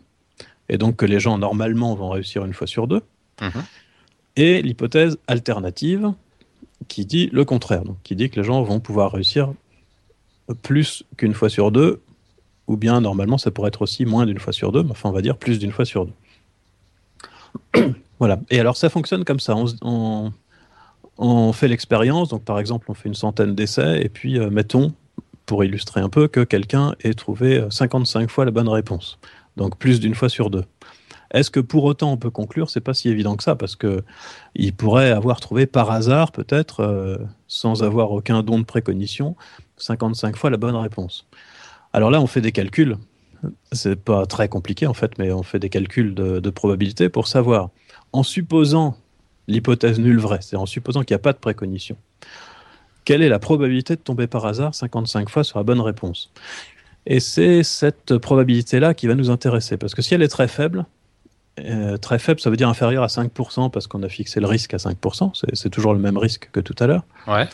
et donc que les gens normalement vont réussir une fois sur deux. Mhm. Et l'hypothèse alternative, qui dit le contraire, donc qui dit que les gens vont pouvoir réussir plus qu'une fois sur deux, ou bien normalement ça pourrait être aussi moins d'une fois sur deux, mais enfin on va dire plus d'une fois sur deux. voilà. Et alors ça fonctionne comme ça. On, fait l'expérience, donc par exemple on fait une centaine d'essais, et puis euh, mettons pour illustrer un peu, que quelqu'un ait trouvé 55 euh, fois la bonne réponse. Donc plus d'une fois sur deux. Est-ce que pour autant on peut conclure? C'est pas si évident que ça, parce que il pourrait avoir trouvé par hasard, peut-être, euh, sans avoir aucun don de précognition, 55 fois la bonne réponse. Alors là, on fait des calculs. C'est pas très compliqué en fait, mais on fait des calculs de, de probabilité pour savoir, en supposant l'hypothèse nulle vraie, c'est en supposant qu'il n'y a pas de précognition, quelle est la probabilité de tomber par hasard 55 fois sur la bonne réponse? Et c'est cette probabilité-là qui va nous intéresser, parce que si elle est très faible, euh, très faible, ça veut dire inférieur à 5%, parce qu'on a fixé le risque à 5%, c'est toujours le même risque que tout à l'heure. Ouais.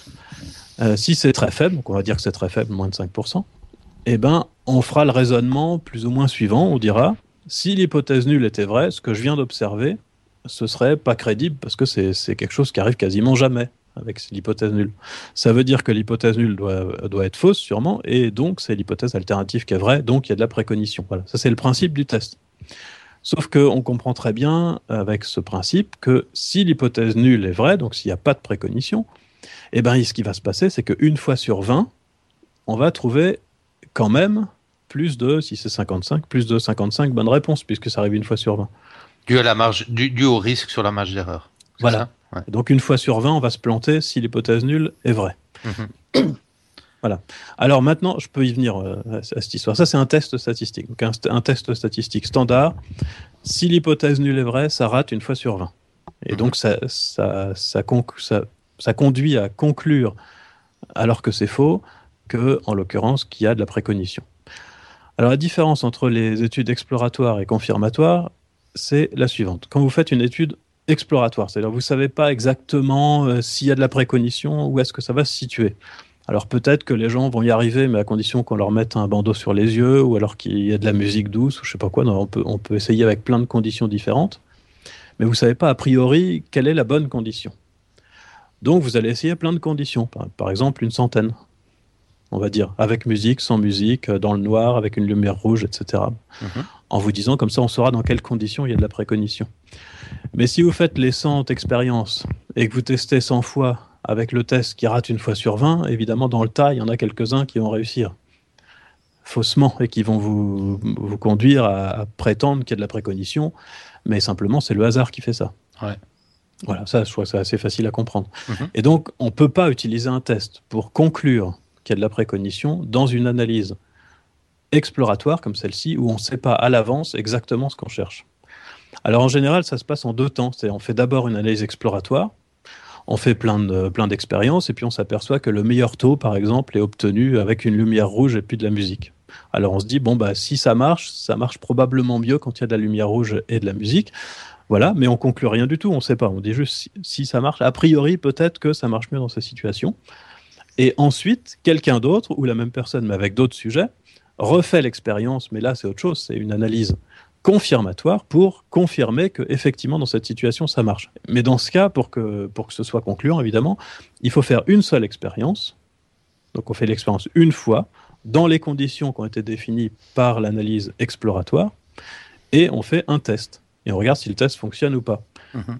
Euh, si c'est très faible, donc on va dire que c'est très faible, moins de 5%, eh ben, on fera le raisonnement plus ou moins suivant, on dira, si l'hypothèse nulle était vraie, ce que je viens d'observer, ce serait pas crédible, parce que c'est quelque chose qui arrive quasiment jamais avec l'hypothèse nulle. Ça veut dire que l'hypothèse nulle doit, être fausse, sûrement, et donc c'est l'hypothèse alternative qui est vraie, donc il y a de la précognition. Voilà, ça c'est le principe du test. Sauf qu'on comprend très bien avec ce principe que si l'hypothèse nulle est vraie, donc s'il n'y a pas de précognition, eh ben, ce qui va se passer, c'est qu'une fois sur 20, on va trouver quand même plus de, si c'est 55, plus de 55 bonnes réponses, puisque ça arrive une fois sur 20. Dû, à la marge, dû, au risque sur la marge d'erreur. Voilà. Donc une fois sur 20, on va se planter si l'hypothèse nulle est vraie. Mhm. voilà. Alors maintenant, je peux y venir euh, à, cette histoire. Ça, c'est un test statistique. Donc un, test statistique standard. Si l'hypothèse nulle est vraie, ça rate une fois sur 20. Et mhm. donc ça, ça, ça, conduit à conclure, alors que c'est faux, que, en l'occurrence, qu'il y a de la précognition. Alors la différence entre les études exploratoires et confirmatoires, c'est la suivante. Quand vous faites une étude exploratoire. C'est-à-dire vous ne savez pas exactement euh, s'il y a de la précognition, où est-ce que ça va se situer. Alors peut-être que les gens vont y arriver, mais à condition qu'on leur mette un bandeau sur les yeux, ou alors qu'il y ait de la musique douce, ou je sais pas quoi. on, peut, on peut essayer avec plein de conditions différentes. Mais vous ne savez pas a priori quelle est la bonne condition. Donc vous allez essayer plein de conditions. Par, exemple, une centaine, on va dire, avec musique, sans musique, dans le noir, avec une lumière rouge, etc. Mhm. En vous disant comme ça, on saura dans quelles conditions il y a de la précognition. Mais si vous faites les 100 expériences et que vous testez 100 fois avec le test qui rate une fois sur 20, évidemment, dans le tas, il y en a quelques-uns qui vont réussir faussement et qui vont vous, vous conduire à, prétendre qu'il y a de la précognition, mais simplement, c'est le hasard qui fait ça. Voilà, ça, je crois que c'est assez facile à comprendre. Mhm. Et donc, on ne peut pas utiliser un test pour conclure qu'il y a de la précognition dans une analyse exploratoire comme celle-ci, où on ne sait pas à l'avance exactement ce qu'on cherche. Alors en général, ça se passe en deux temps. On fait d'abord une analyse exploratoire, on fait plein de plein d'expériences et puis on s'aperçoit que le meilleur taux, par exemple, est obtenu avec une lumière rouge et puis de la musique. Alors on se dit bon bah si ça marche, ça marche probablement mieux quand il y a de la lumière rouge et de la musique. Voilà, mais on conclut rien du tout, on ne sait pas. On dit juste si, ça marche. A priori, peut-être que ça marche mieux dans ces situations. Et ensuite, quelqu'un d'autre ou la même personne, mais avec d'autres sujets, refait l'expérience. Mais là, c'est autre chose. C'est une analyse confirmatoire pour confirmer que effectivement dans cette situation ça marche. Mais dans ce cas, pour que, pour que ce soit concluant, évidemment, il faut faire une seule expérience. Donc on fait l'expérience une fois, dans les conditions qui ont été définies par l'analyse exploratoire, et on fait un test. Et on regarde si le test fonctionne ou pas. Mhm.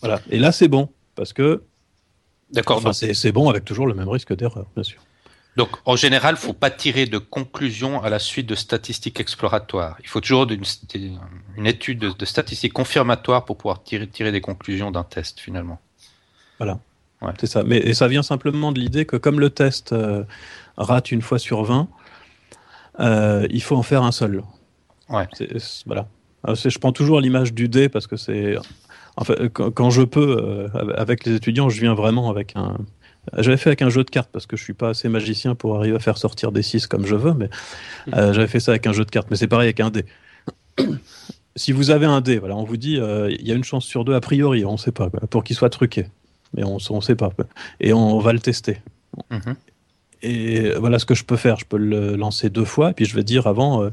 Voilà. Et là, c'est bon, parce que. D'accord. c'est bon avec toujours le même risque d'erreur, bien sûr. Donc, en général, il ne faut pas tirer de conclusions à la suite de statistiques exploratoires. Il faut toujours une, étude de, statistiques confirmatoires pour pouvoir tirer, tirer des conclusions d'un test, finalement. Voilà. C'est ça. Mais et ça vient simplement de l'idée que comme le test euh, rate une fois sur 20, euh, il faut en faire un seul. Ouais. voilà. je prends toujours l'image du dé parce que c'est. Enfin, quand, je peux, euh, avec les étudiants, je viens vraiment avec un. J'avais fait avec un jeu de cartes parce que je suis pas assez magicien pour arriver à faire sortir des 6 comme je veux, mais mmh. j'avais fait ça avec un jeu de cartes. Mais c'est pareil avec un dé. si vous avez un dé, voilà, on vous dit il y a une chance sur deux a priori, on ne sait pas, pour qu'il soit truqué mais on ne sait pas. Et on, va le tester. Mhm. Et voilà ce que je peux faire. Je peux le lancer deux fois, et puis je vais dire avant, euh,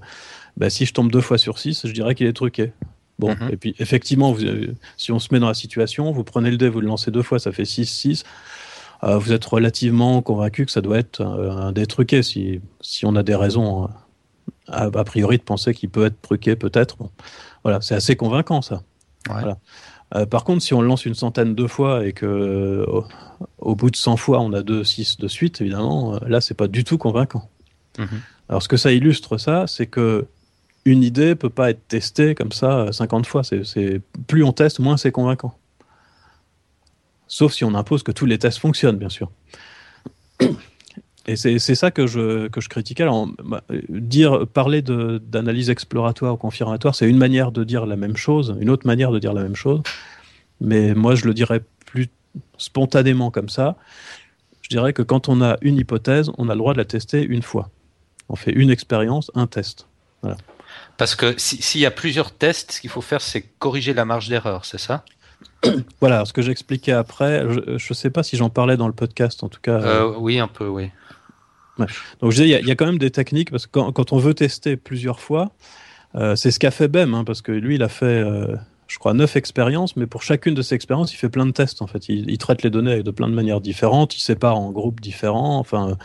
bah, si je tombe deux fois sur six, je dirais qu'il est truqué. Bon, mhm. et puis effectivement, vous, euh, si on se met dans la situation, vous prenez le dé, vous le lancez deux fois, ça fait 6, 6. Euh, vous êtes relativement convaincu que ça doit être un, dé truqué, si, si on a des raisons a, priori de penser qu'il peut être truqué, peut-être. Voilà, c'est assez convaincant ça. Voilà. Euh, par contre, si on le lance une centaine de fois et que au, bout de 100 fois on a 2 6 de suite, évidemment, euh, là c'est pas du tout convaincant. Mhm. Alors ce que ça illustre ça, c'est que une idée peut pas être testée comme ça 50 fois. C'est plus on teste, moins c'est convaincant. Sauf si on impose que tous les tests fonctionnent, bien sûr. Et c'est ça que je, que je critiquais. Alors, bah, dire, parler d'analyse exploratoire ou confirmatoire, c'est une manière de dire la même chose, une autre manière de dire la même chose. Mais moi, je le dirais plus spontanément comme ça. Je dirais que quand on a une hypothèse, on a le droit de la tester une fois. On fait une expérience, un test. Parce que s'il y a plusieurs tests, ce qu'il faut faire, c'est corriger la marge d'erreur, c'est ça? Voilà, ce que j'expliquais après, je ne sais pas si j'en parlais dans le podcast, en tout cas. Euh, oui, un peu, oui. Donc je dis, il y, a quand même des techniques, parce que quand, on veut tester plusieurs fois, euh, c'est ce qu'a fait Bem, hein, parce que lui, il a fait, euh, je crois, neuf expériences, mais pour chacune de ces expériences, il fait plein de tests, en fait. Il, traite les données de plein de manières différentes, il sépare en groupes différents, enfin,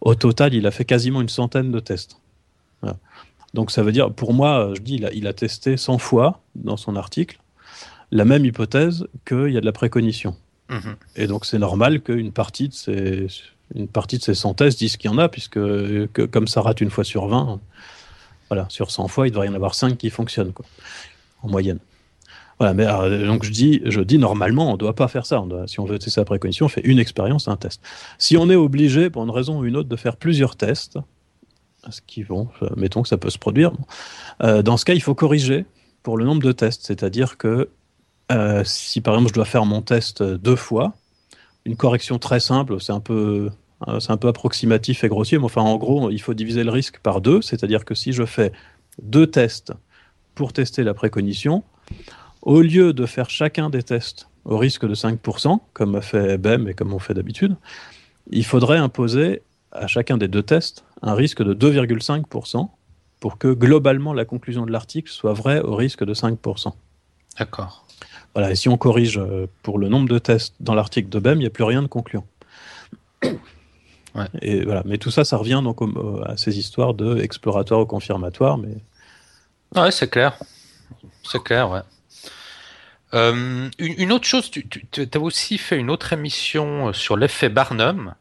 au total, il a fait quasiment une centaine de tests. Donc ça veut dire, pour moi, je dis, il a, il a testé 100 fois dans son article la même hypothèse qu'il y a de la précognition. Mhm. Et donc c'est normal qu'une partie de ces une partie de ces 100 tests disent qu'il y en a, puisque que, comme ça rate une fois sur 20, voilà, sur 100 fois, il devrait y en avoir 5 qui fonctionnent, quoi, en moyenne. Voilà, mais donc je dis, je dis normalement, on ne doit pas faire ça. si on veut tester sa précognition, on fait une expérience, un test. Si on est obligé, pour une raison ou une autre, de faire plusieurs tests, ce qui vont, mettons que ça peut se produire, euh, dans ce cas, il faut corriger pour le nombre de tests. C'est-à-dire que euh, si par exemple je dois faire mon test deux fois, une correction très simple, c'est un peu euh, c'est un peu approximatif et grossier, mais enfin en gros, il faut diviser le risque par deux, c'est-à-dire que si je fais deux tests pour tester la précognition, au lieu de faire chacun des tests au risque de 5%, comme a fait BEM et comme on fait d'habitude, il faudrait imposer à chacun des deux tests un risque de 2,5% pour que globalement la conclusion de l'article soit vraie au risque de 5%. D'accord. Voilà, et si on corrige euh, pour le nombre de tests dans l'article de BEM, il n'y a plus rien de concluant. Et voilà. Mais tout ça, ça revient donc à ces histoires de exploratoire ou confirmatoire. Mais... Ouais, c'est clair. C'est clair, ouais. Euh, une, autre chose, tu, as aussi fait une autre émission euh, sur l'effet Barnum.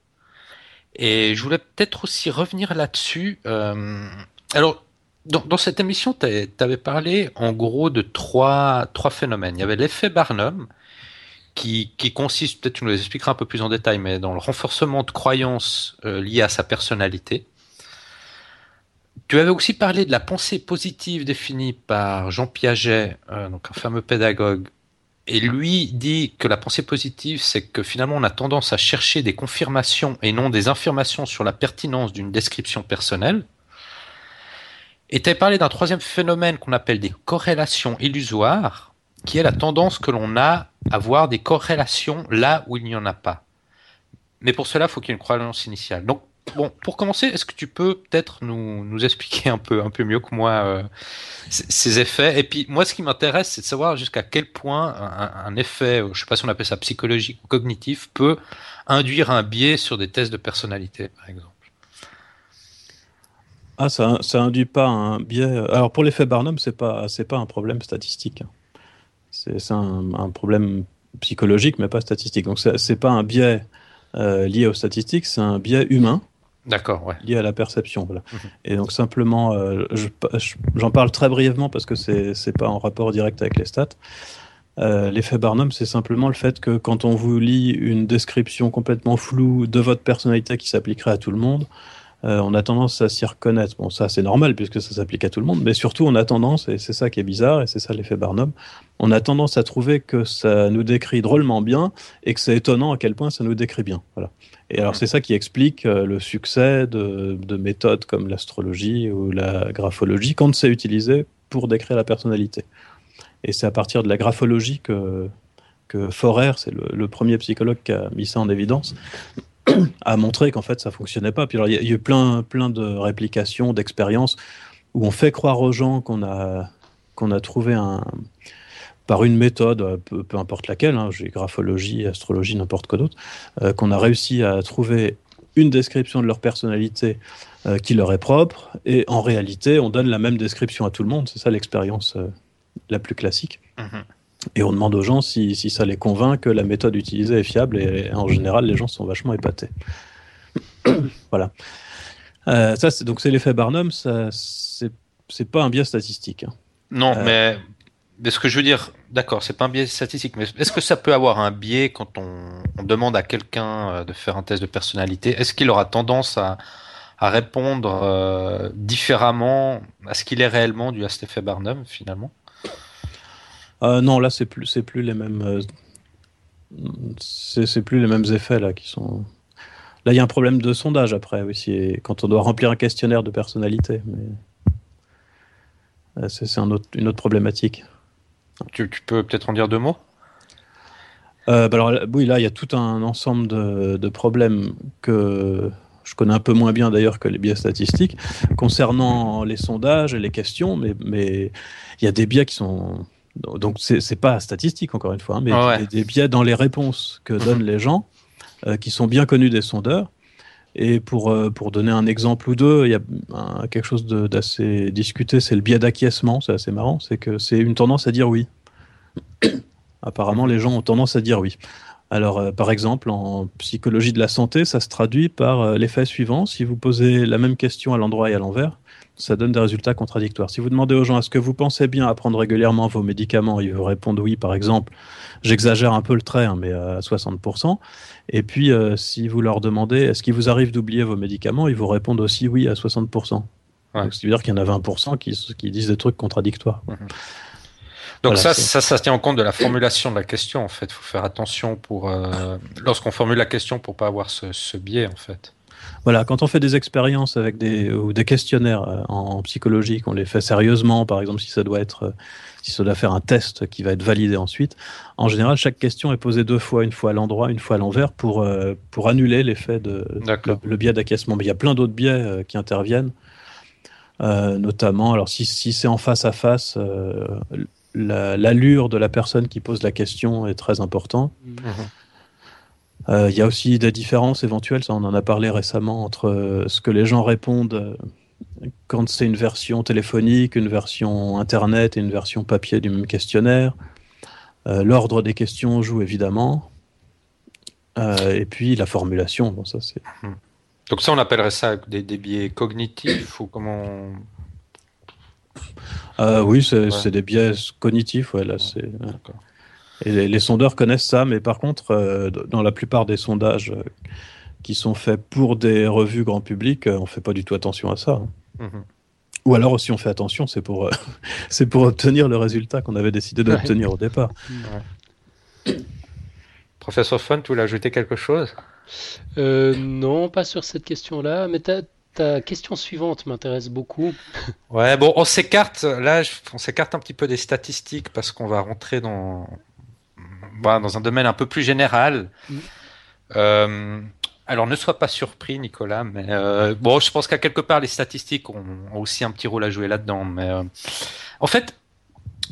Et je voulais peut-être aussi revenir là-dessus. Euh, alors, dans, cette émission, tu avais parlé en gros de trois, trois phénomènes. Il y avait l'effet Barnum, qui, consiste, peut-être tu nous l'expliqueras un peu plus en détail, mais dans le renforcement de croyances euh, liées à sa personnalité. Tu avais aussi parlé de la pensée positive définie par Jean Piaget, euh, donc un fameux pédagogue. Et lui dit que la pensée positive, c'est que finalement on a tendance à chercher des confirmations et non des informations sur la pertinence d'une description personnelle. Et tu avais parlé d'un troisième phénomène qu'on appelle des corrélations illusoires, qui est la tendance que l'on a à voir des corrélations là où il n'y en a pas. Mais pour cela, il faut qu'il y ait une croyance initiale. Donc, bon, pour commencer, est-ce que tu peux peut-être nous, nous, expliquer un peu, un peu mieux que moi euh, ces effets? Et puis, moi, ce qui m'intéresse, c'est de savoir jusqu'à quel point un, effet, je ne sais pas si on appelle ça psychologique ou cognitif, peut induire un biais sur des tests de personnalité, par exemple. Ah, ça, ça induit pas un biais. Alors pour l'effet Barnum, c'est pas c'est pas un problème statistique. C'est un, problème psychologique, mais pas statistique. Donc c'est pas un biais euh, lié aux statistiques, c'est un biais humain. D'accord, ouais. Lié à la perception, voilà. Mhm. Et donc simplement, euh, j'en parle très brièvement parce que c'est pas en rapport direct avec les stats. Euh, l'effet Barnum, c'est simplement le fait que quand on vous lit une description complètement floue de votre personnalité qui s'appliquerait à tout le monde, euh, on a tendance à s'y reconnaître. Bon, ça c'est normal puisque ça s'applique à tout le monde, mais surtout on a tendance, et c'est ça qui est bizarre, et c'est ça l'effet Barnum, on a tendance à trouver que ça nous décrit drôlement bien et que c'est étonnant à quel point ça nous décrit bien. Voilà. Et alors c'est ça qui explique euh, le succès de, de méthodes comme l'astrologie ou la graphologie quand c'est utilisé pour décrire la personnalité. Et c'est à partir de la graphologie que, que Forer, c'est le, premier psychologue qui a mis ça en évidence, a montré qu'en fait ça fonctionnait pas. Puis il y, a eu plein, plein de réplications, d'expériences où on fait croire aux gens qu'on a, qu'on a trouvé un, par une méthode, peu, peu importe laquelle, hein, j'ai graphologie, astrologie, n'importe quoi d'autre, euh, qu'on a réussi à trouver une description de leur personnalité euh, qui leur est propre, et en réalité, on donne la même description à tout le monde. C'est ça l'expérience euh, la plus classique. Mhm. Et on demande aux gens si, si, ça les convainc que la méthode utilisée est fiable, et en général, les gens sont vachement épatés. voilà. Euh, ça, c'est, donc c'est l'effet Barnum, ça, c'est, c'est pas un biais statistique. Hein. Non, euh, mais, mais ce que je veux dire, d'accord, c'est pas un biais statistique, mais est-ce que ça peut avoir un biais quand on, on demande à quelqu'un euh, de faire un test de personnalité? Est-ce qu'il aura tendance à, à répondre différemment à ce qu'il est réellement dû à cet effet Barnum, finalement? Euh, non, là, c'est plus, c'est plus les mêmes. Euh, c'est plus les mêmes effets là qui sont. Là, il y a un problème de sondage après aussi, quand on doit remplir un questionnaire de personnalité. Mais euh, c'est un autre, une autre problématique. Tu, peux peut-être en dire deux mots? Bah alors, oui, là, il y a tout un ensemble de, de, problèmes que je connais un peu moins bien d'ailleurs que les biais statistiques concernant les sondages et les questions, mais, mais il y a des biais qui sont donc c'est pas statistique encore une fois, hein, mais ah des, biais dans les réponses que mhm. donnent les gens, euh, qui sont bien connus des sondeurs. Et pour, euh, pour donner un exemple ou deux, il y a quelque chose d'assez discuté, c'est le biais d'acquiescement, c'est assez marrant, c'est que c'est une tendance à dire oui. Apparemment, les gens ont tendance à dire oui. Alors, euh, par exemple, en psychologie de la santé, ça se traduit par l'effet suivant. Si vous posez la même question à l'endroit et à l'envers, ça donne des résultats contradictoires. Si vous demandez aux gens est-ce que vous pensez bien à prendre régulièrement vos médicaments, ils vous répondent oui, par exemple. J'exagère un peu le trait, hein, mais à 60%. Et puis, euh, si vous leur demandez est-ce qu'il vous arrive d'oublier vos médicaments, ils vous répondent aussi oui à 60%. Ouais. Donc, dire qu'il y en a 20% qui, qui, disent des trucs contradictoires. Mhm. Donc ça, ça, ça, se tient en compte de la formulation de la question, en fait. Il faut faire attention pour euh, lorsqu'on formule la question pour pas avoir ce, ce biais, en fait. Voilà, quand on fait des expériences avec des, ou des questionnaires euh, en, psychologie, qu'on les fait sérieusement, par exemple, si ça doit être, euh, si ça doit faire un test qui va être validé ensuite, en général, chaque question est posée deux fois, une fois à l'endroit, une fois à l'envers, pour, euh, pour annuler l'effet de le, biais d'acquiescement. Mais il y a plein d'autres biais qui interviennent, notamment, alors si, si c'est en face à face, l'allure de la personne qui pose la question est très importante. Mmh. Euh, il y a aussi des différences éventuelles, ça on en a parlé récemment, entre euh, ce que les gens répondent euh, quand c'est une version téléphonique, une version internet et une version papier du même questionnaire. L'ordre des questions joue évidemment. et puis la formulation, bon, ça c'est. Hmm. Donc ça, on appellerait ça des, des biais cognitifs ou comment Oui, c'est des biais cognitifs. Ouais, là, c'est. Et les, sondeurs connaissent ça, mais par contre, euh, dans la plupart des sondages euh, qui sont faits pour des revues grand public, euh, on ne fait pas du tout attention à ça. Hein. Mhm. Ou alors, si on fait attention, c'est pour, c'est pour obtenir le résultat qu'on avait décidé d'obtenir au départ. Professeur Fun, tu voulais ajouter quelque chose? Non, pas sur cette question-là, mais ta question suivante m'intéresse beaucoup. Ouais, bon, on s'écarte, là, on s'écarte un petit peu des statistiques parce qu'on va rentrer dans, dans un domaine un peu plus général. Mm. Euh, alors ne sois pas surpris, Nicolas, mais euh, bon, je pense qu'à quelque part les statistiques ont, aussi un petit rôle à jouer là-dedans. Mais euh, en fait,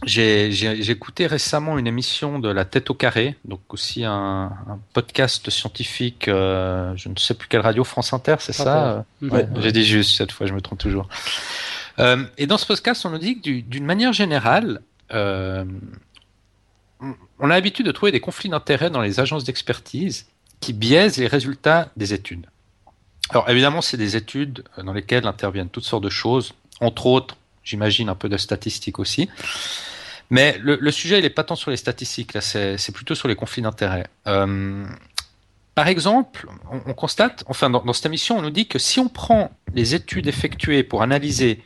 j'ai écouté récemment une émission de La Tête au Carré, donc aussi un, podcast scientifique, euh, je ne sais plus quelle radio, France Inter, c'est ça ouais, J'ai dit juste cette fois, je me trompe toujours. Et dans ce podcast, on nous dit que d'une manière générale, on a l'habitude de trouver des conflits d'intérêts dans les agences d'expertise qui biaisent les résultats des études. Alors évidemment, c'est des études dans lesquelles interviennent toutes sortes de choses, entre autres, j'imagine un peu de statistiques aussi. Mais le, sujet, il n'est pas tant sur les statistiques, là, c'est plutôt sur les conflits d'intérêts. Euh, par exemple, on, constate, enfin dans, cette émission, on nous dit que si on prend les études effectuées pour analyser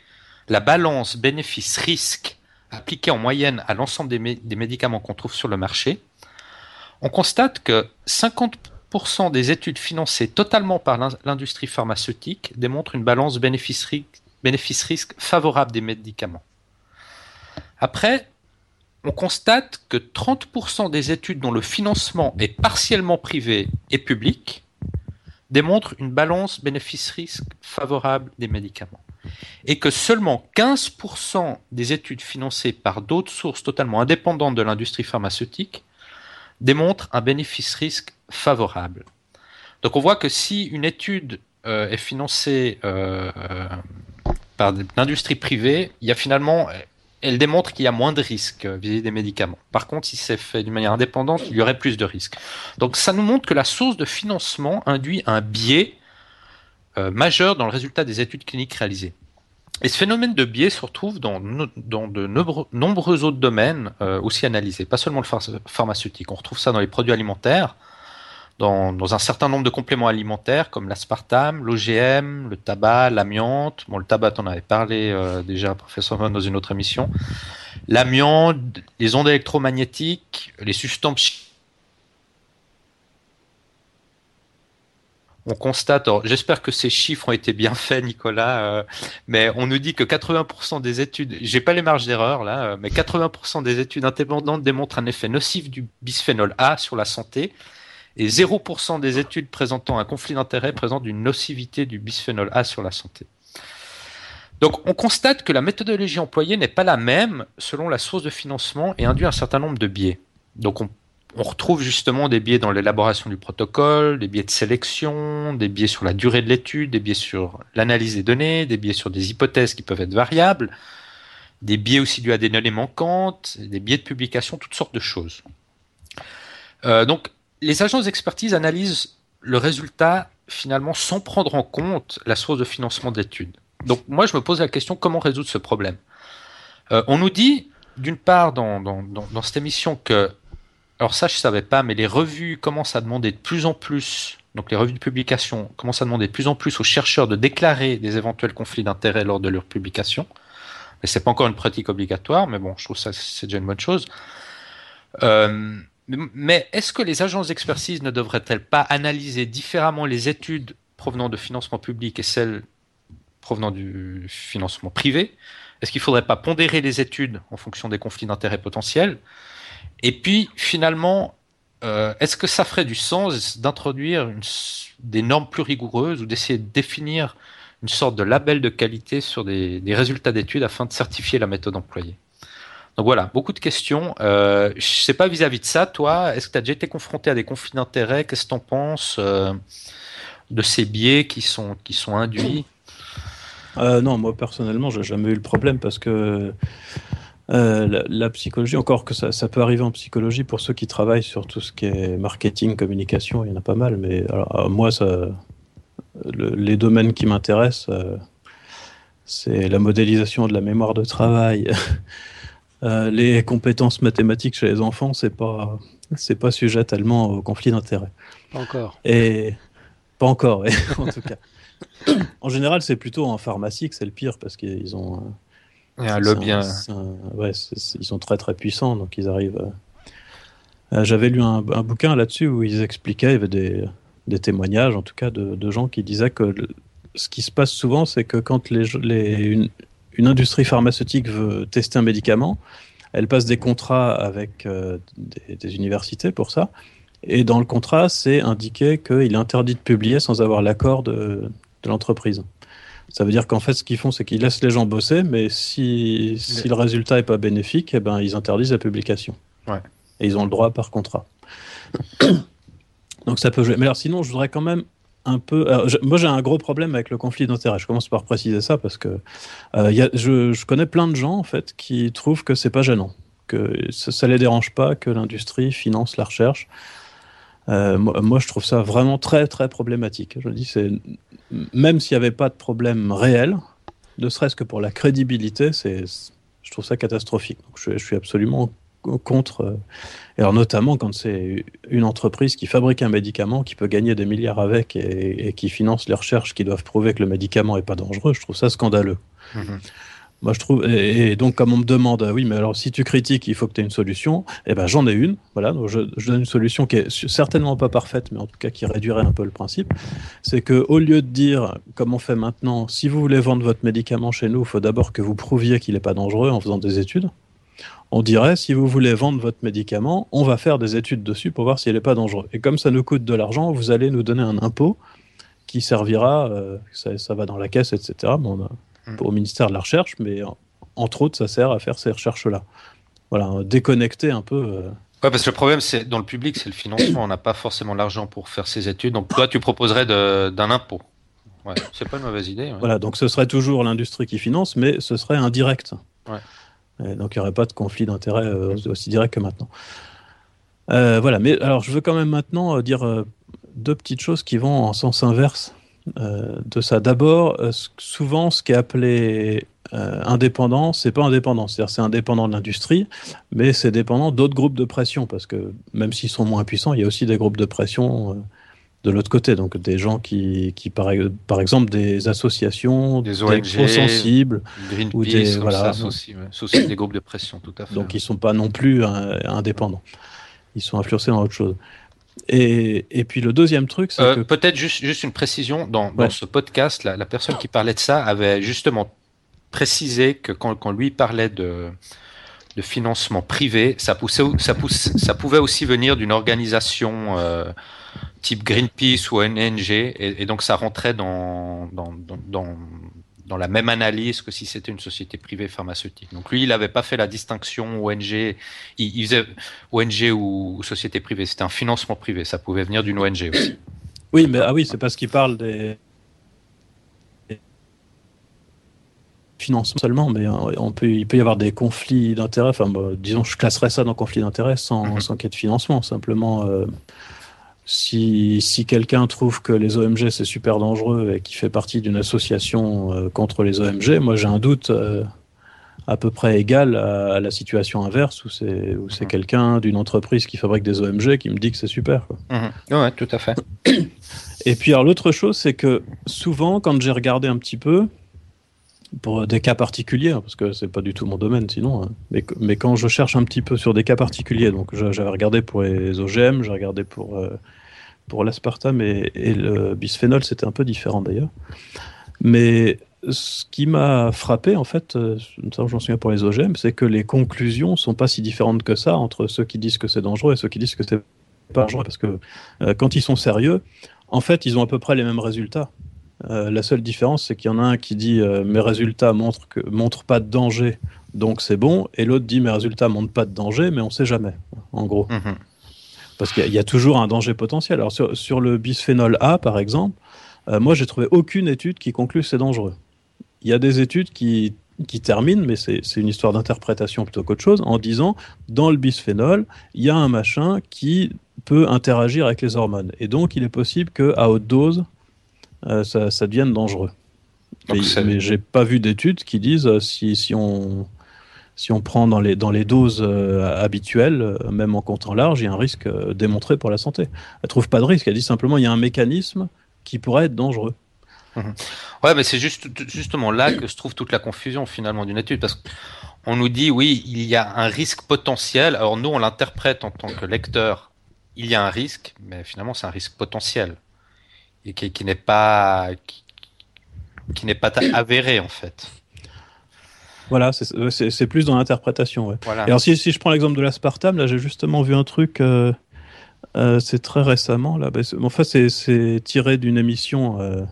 la balance bénéfice-risque appliquée en moyenne à l'ensemble des, des, médicaments qu'on trouve sur le marché, on constate que 50% des études financées totalement par l'industrie pharmaceutique démontrent une balance bénéfice-risque favorable des médicaments. Après, on constate que 30% des études dont le financement est partiellement privé et public démontrent une balance bénéfice-risque favorable des médicaments. Et que seulement 15% des études financées par d'autres sources totalement indépendantes de l'industrie pharmaceutique démontrent un bénéfice-risque favorable. Donc on voit que si une étude euh, est financée euh, euh, par l'industrie privée, il y a finalement elle démontre qu'il y a moins de risques vis-à-vis des médicaments. Par contre, si c'est fait d'une manière indépendante, il y aurait plus de risques. Donc ça nous montre que la source de financement induit un biais euh, majeur dans le résultat des études cliniques réalisées. Et ce phénomène de biais se retrouve dans, de nombreux autres domaines euh, aussi analysés, pas seulement le pharmaceutique. On retrouve ça dans les produits alimentaires, dans, un certain nombre de compléments alimentaires comme l'aspartame, l'OGM, le tabac, l'amiante. Bon, le tabac, on avait parlé euh, déjà, professeur Von, dans une autre émission. L'amiante, les ondes électromagnétiques, les substances on constate, j'espère que ces chiffres ont été bien faits, Nicolas, euh, mais on nous dit que 80% des études, j'ai pas les marges d'erreur là, euh, mais 80% des études indépendantes démontrent un effet nocif du bisphénol A sur la santé, et 0% des études présentant un conflit d'intérêts présentent une nocivité du bisphénol A sur la santé. Donc on constate que la méthodologie employée n'est pas la même selon la source de financement et induit un certain nombre de biais. Donc on, retrouve justement des biais dans l'élaboration du protocole, des biais de sélection, des biais sur la durée de l'étude, des biais sur l'analyse des données, des biais sur des hypothèses qui peuvent être variables, des biais aussi dus à des données manquantes, des biais de publication, toutes sortes de choses. Euh, donc les agences d'expertise analysent le résultat finalement sans prendre en compte la source de financement d'études. Donc moi, je me pose la question comment résoudre ce problème? Euh, On nous dit, d'une part, dans, dans, cette émission que, alors ça je ne savais pas, mais les revues commencent à demander de plus en plus, donc les revues de publication commencent à demander de plus en plus aux chercheurs de déclarer des éventuels conflits d'intérêts lors de leur publication. Mais c'est pas encore une pratique obligatoire, mais bon, je trouve ça c'est déjà une bonne chose. Euh, mais est-ce que les agences d'expertise ne devraient-elles pas analyser différemment les études provenant de financement public et celles provenant du financement privé? Est-ce qu'il ne faudrait pas pondérer les études en fonction des conflits d'intérêts potentiels? Et puis, finalement, euh, est-ce que ça ferait du sens d'introduire des normes plus rigoureuses ou d'essayer de définir une sorte de label de qualité sur des résultats d'études afin de certifier la méthode employée? Donc voilà, beaucoup de questions. Euh, je ne sais pas vis-à-vis de ça, toi, est-ce que tu as déjà été confronté à des conflits d'intérêts? Qu'est-ce que tu en penses euh, de ces biais qui sont, qui sont induits? Euh, Non, moi personnellement, j'ai jamais eu le problème parce que la, psychologie, encore que ça, ça, peut arriver en psychologie pour ceux qui travaillent sur tout ce qui est marketing, communication, il y en a pas mal, mais alors, moi, ça, les domaines qui m'intéressent, c'est la modélisation de la mémoire de travail. Euh, les compétences mathématiques chez les enfants, c'est pas c'est pas sujet tellement au conflit d'intérêts. Pas encore. Et pas encore, en tout cas. en général, c'est plutôt en pharmacie que c'est le pire parce qu'ils ont un lobby. Ouais, ils sont très très puissants, donc ils arrivent. Euh, j'avais lu un, bouquin là-dessus où ils expliquaient, il y avait des, des témoignages en tout cas de, de, gens qui disaient que ce qui se passe souvent, c'est que quand les, les, une industrie pharmaceutique veut tester un médicament, elle passe des contrats avec euh, des, universités pour ça. Et dans le contrat, c'est indiqué qu'il est interdit de publier sans avoir l'accord de, l'entreprise. Ça veut dire qu'en fait, ce qu'ils font, c'est qu'ils laissent les gens bosser, mais si, si le résultat n'est pas bénéfique, eh ben, ils interdisent la publication. Ouais. Et ils ont le droit par contrat. Donc ça peut jouer. Mais alors sinon, je voudrais quand même un peu. moi, j'ai un gros problème avec le conflit d'intérêts. Je commence par préciser ça parce que euh, y a, je, je, connais plein de gens en fait qui trouvent que c'est pas gênant, que ça, ne les dérange pas que l'industrie finance la recherche. Euh, moi, je trouve ça vraiment très très problématique. Je dis, c'est même s'il n'y avait pas de problème réel, ne serait-ce que pour la crédibilité, c'est, je trouve ça catastrophique. Je, suis absolument contre. Euh, et alors notamment quand c'est une entreprise qui fabrique un médicament, qui peut gagner des milliards avec et, qui finance les recherches qui doivent prouver que le médicament n'est pas dangereux, je trouve ça scandaleux. Mhm. Moi, je trouve, et, donc, comme on me demande, oui, mais alors si tu critiques, il faut que tu aies une solution, eh ben, j'en ai une. Voilà, donc je, donne une solution qui est certainement pas parfaite, mais en tout cas qui réduirait un peu le principe. C'est que au lieu de dire, comme on fait maintenant, si vous voulez vendre votre médicament chez nous, il faut d'abord que vous prouviez qu'il n'est pas dangereux en faisant des études on dirait si vous voulez vendre votre médicament, on va faire des études dessus pour voir s'il n'est pas dangereux. Et comme ça nous coûte de l'argent, vous allez nous donner un impôt qui servira, euh, ça, va dans la caisse, etc. Bon, hmm. Au ministère de la Recherche, mais entre autres, ça sert à faire ces recherches-là. Voilà, déconnecter un peu. Euh. Ouais, parce que le problème, c'est dans le public, c'est le financement. On n'a pas forcément l'argent pour faire ces études. Donc toi, tu proposerais d'un impôt. Ouais, c'est pas une mauvaise idée. Voilà, donc ce serait toujours l'industrie qui finance, mais ce serait indirect. Ouais donc il n'y aurait pas de conflit d'intérêt euh, aussi direct que maintenant. Euh, voilà, mais alors je veux quand même maintenant euh, dire deux petites choses qui vont en sens inverse de ça. D'abord, souvent ce qui est appelé indépendant, c'est pas indépendant, c'est-à-dire c'est indépendant de l'industrie, mais c'est dépendant d'autres groupes de pression, parce que même s'ils sont moins puissants, il y a aussi des groupes de pression de l'autre côté. Donc des gens qui, qui par, par exemple, des associations, des ONG, sensibles, ou des, voilà, aussi, des groupes de pression, tout à fait. Donc ils ne sont pas non plus euh, indépendants. Ils sont influencés dans autre chose. Et, et puis le deuxième truc, c'est euh, Peut-être juste, juste une précision, dans, dans ce podcast, la, la, personne qui parlait de ça avait justement précisé que quand, quand lui parlait de, de financement privé, ça, poussait, ça, pousse, ça pouvait aussi venir d'une organisation euh, type Greenpeace ou ONG, et, et, donc ça rentrait dans, dans, dans, dans, la même analyse que si c'était une société privée pharmaceutique. Donc lui, il n'avait pas fait la distinction ONG, il, faisait ONG ou, société privée, c'était un financement privé, ça pouvait venir d'une ONG aussi. Oui, mais ah oui, c'est parce qu'il parle des financement seulement, mais euh, on peut, il peut y avoir des conflits d'intérêts. Enfin, disons, je classerais ça dans conflit d'intérêts sans, mhm. sans qu'il y ait de financement. Simplement, euh, si, si quelqu'un trouve que les OMG c'est super dangereux et qui fait partie d'une association euh, contre les OMG, moi j'ai un doute euh, à peu près égal à, la situation inverse où c'est où c'est mhm. quelqu'un d'une entreprise qui fabrique des OMG qui me dit que c'est super. Quoi. Mhm. Ouais, tout à fait. Et puis alors l'autre chose c'est que souvent quand j'ai regardé un petit peu pour des cas particuliers, parce que c'est pas du tout mon domaine sinon, hein, mais, mais, quand je cherche un petit peu sur des cas particuliers, donc j'avais regardé pour les OGM, j'ai regardé pour euh, pour l'aspartame et, le bisphénol, c'était un peu différent d'ailleurs. Mais ce qui m'a frappé, en fait, euh, j'en souviens pour les OGM, c'est que les conclusions sont pas si différentes que ça entre ceux qui disent que c'est dangereux et ceux qui disent que c'est pas dangereux. Parce que euh, quand ils sont sérieux, en fait, ils ont à peu près les mêmes résultats. Euh, la seule différence, c'est qu'il y en a un qui dit mes résultats montrent, que, montrent pas de danger, donc c'est bon, et l'autre dit mes résultats montrent pas de danger, mais on sait jamais, en gros. Mhm. Parce qu'il y, a toujours un danger potentiel. Alors sur, le bisphénol A, par exemple, euh, moi j'ai trouvé aucune étude qui conclut que c'est dangereux. Il y a des études qui, qui terminent, mais c'est une histoire d'interprétation plutôt qu'autre chose, en disant dans le bisphénol, il y a un machin qui peut interagir avec les hormones. Et donc il est possible qu'à haute dose, euh, ça, ça, devienne dangereux. mais, mais j'ai pas vu d'études qui disent euh, si, si on si on prend dans les, dans les doses euh, habituelles, euh, même en comptant large, il y a un risque euh, démontré pour la santé. Elle trouve pas de risque, elle dit simplement il y a un mécanisme qui pourrait être dangereux. Mhm. Ouais, mais c'est juste, justement là que se trouve toute la confusion finalement d'une étude, parce qu'on nous dit oui, il y a un risque potentiel. Alors nous, on l'interprète en tant que lecteur, il y a un risque, mais finalement c'est un risque potentiel et qui, qui n'est pas qui n'est pas avéré en fait. Voilà, c'est plus dans l'interprétation. Ouais. alors, si, si, je prends l'exemple de l'aspartame, là, j'ai justement vu un truc, euh, euh, c'est très récemment, là. Bah, en fait, c'est tiré d'une émission euh,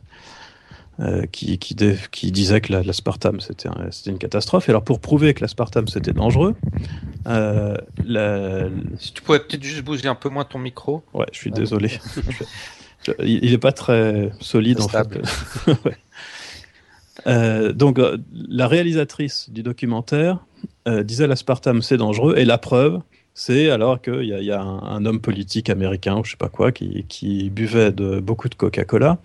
euh, qui, qui, qui, disait que l'aspartame c'était une catastrophe. Et alors pour prouver que l'aspartame c'était dangereux, euh, si tu pouvais peut-être juste bouger un peu moins ton micro. Ouais, je suis désolé. il n'est pas très solide en fait. ouais. Euh, donc la réalisatrice du documentaire disait l'aspartame c'est dangereux et la preuve c'est alors qu'il y, y, a un, homme politique américain ou je sais pas quoi qui, qui buvait de, beaucoup de Coca-Cola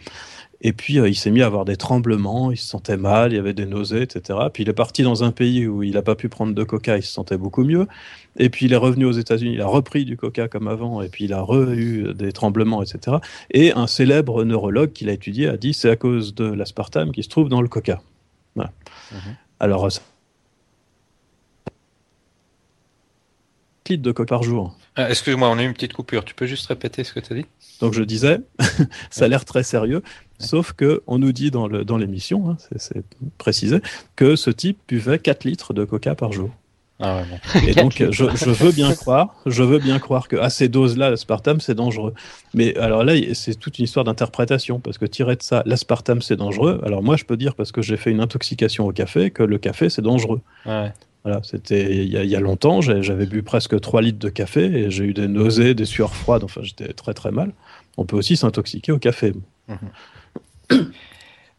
et puis euh, il s'est mis à avoir des tremblements, il se sentait mal, il y avait des nausées, etc. Puis il est parti dans un pays où il n'a pas pu prendre de coca, il se sentait beaucoup mieux. Et puis il est revenu aux États-Unis, il a repris du coca comme avant, et puis il a eu des tremblements, etc. Et un célèbre neurologue qui l'a étudié a dit c'est à cause de l'aspartame qui se trouve dans le coca. Voilà. Mmh. Alors, litres de coca par jour. Ah, excuse-moi, on a eu une petite coupure. Tu peux juste répéter ce que tu as dit? Donc je disais, ça a l'air très sérieux, sauf que on nous dit dans l'émission, dans hein, c'est précisé, que ce type buvait 4 litres de coca par jour. Ah Et donc, je, veux bien croire, je veux bien croire que à ces doses-là, l'aspartame c'est dangereux. Mais alors là, c'est toute une histoire d'interprétation parce que tirer de ça, l'aspartame c'est dangereux. Alors moi, je peux dire parce que j'ai fait une intoxication au café que le café c'est dangereux. Ouais. C'était il y, a longtemps, j'avais bu presque 3 litres de café et j'ai eu des nausées, des sueurs froides, enfin j'étais très très mal. On peut aussi s'intoxiquer au café. Mhm.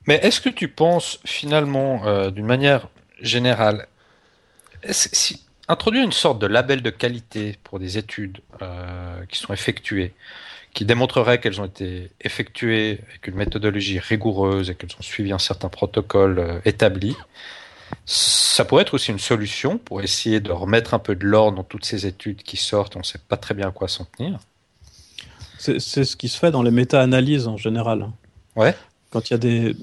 Mais est-ce que tu penses finalement, euh, d'une manière générale, introduire une sorte de label de qualité pour des études euh, qui sont effectuées, qui démontreraient qu'elles ont été effectuées avec une méthodologie rigoureuse et qu'elles ont suivi un certain protocole euh, établi, ça pourrait être aussi une solution pour essayer de remettre un peu de l'ordre dans toutes ces études qui sortent, on ne sait pas très bien à quoi s'en tenir. C'est ce qui se fait dans les méta-analyses en général. Ouais. Quand il y a des,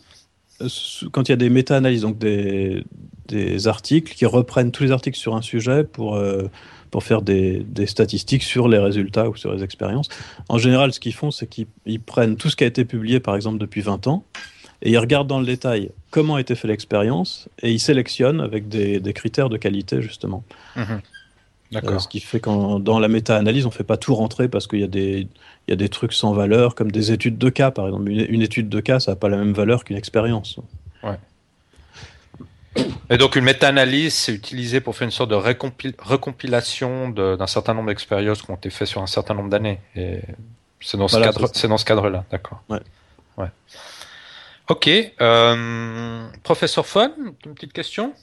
quand il y a des méta-analyses, donc des, des, articles qui reprennent tous les articles sur un sujet pour, euh, pour faire des, des, statistiques sur les résultats ou sur les expériences. En général, ce qu'ils font, c'est qu'ils prennent tout ce qui a été publié, par exemple, depuis 20 ans, et il regarde dans le détail comment a été fait l'expérience et il sélectionne avec des, critères de qualité justement. Mhm. D'accord. Euh, ce qui fait que dans la méta-analyse, on ne fait pas tout rentrer parce qu'il y, a des, il y a des trucs sans valeur, comme des études de cas, par exemple. Une, étude de cas, ça n'a pas la même valeur qu'une expérience. Ouais. Et donc une méta-analyse, c'est utilisé pour faire une sorte de recompilation d'un certain nombre d'expériences qui ont été faites sur un certain nombre d'années. Et c'est dans, ce cadre, c'est dans ce cadre-là, d'accord. Ouais. ouais. Ok. Euh, professeur Fon, une petite question?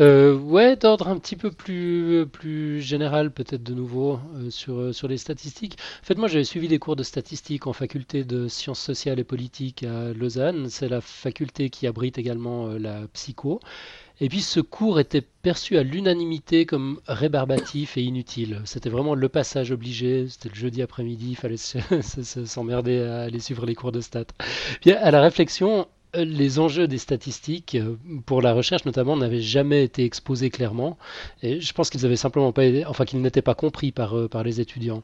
Euh, ouais, d'ordre un petit peu plus, plus général, peut-être de nouveau, euh, sur, euh, sur les statistiques. En fait, moi, j'avais suivi des cours de statistiques en faculté de sciences sociales et politiques à Lausanne. C'est la faculté qui abrite également la psycho. Et puis ce cours était perçu à l'unanimité comme rébarbatif et inutile. C'était vraiment le passage obligé. C'était le jeudi après-midi, il fallait s'emmerder à aller suivre les cours de stats. Puis à la réflexion, les enjeux des statistiques euh, pour la recherche notamment n'avaient jamais été exposés clairement. Et je pense qu'ils avaient simplement pas, enfin n'étaient pas compris par, euh, par les étudiants.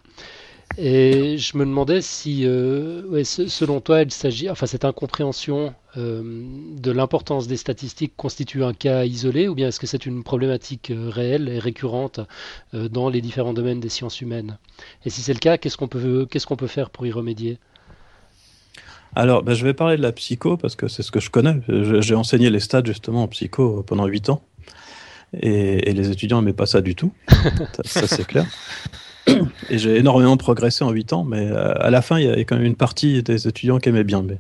Et je me demandais si, euh, selon toi, il s'agit, enfin, cette incompréhension euh, de l'importance des statistiques constitue un cas isolé, ou bien est-ce que c'est une problématique euh, réelle et récurrente dans les différents domaines des sciences humaines? Et si c'est le cas, qu'est-ce qu'on peut, qu'est-ce qu'on peut faire pour y remédier? Alors, ben, je vais parler de la psycho parce que c'est ce que je connais. J'ai enseigné les stats justement en psycho pendant 8 ans. Et, les étudiants n'aimaient pas ça du tout. ça c'est clair. et j'ai énormément progressé en 8 ans, mais euh, à la fin, il y avait quand même une partie des étudiants qui aimaient bien. Mais...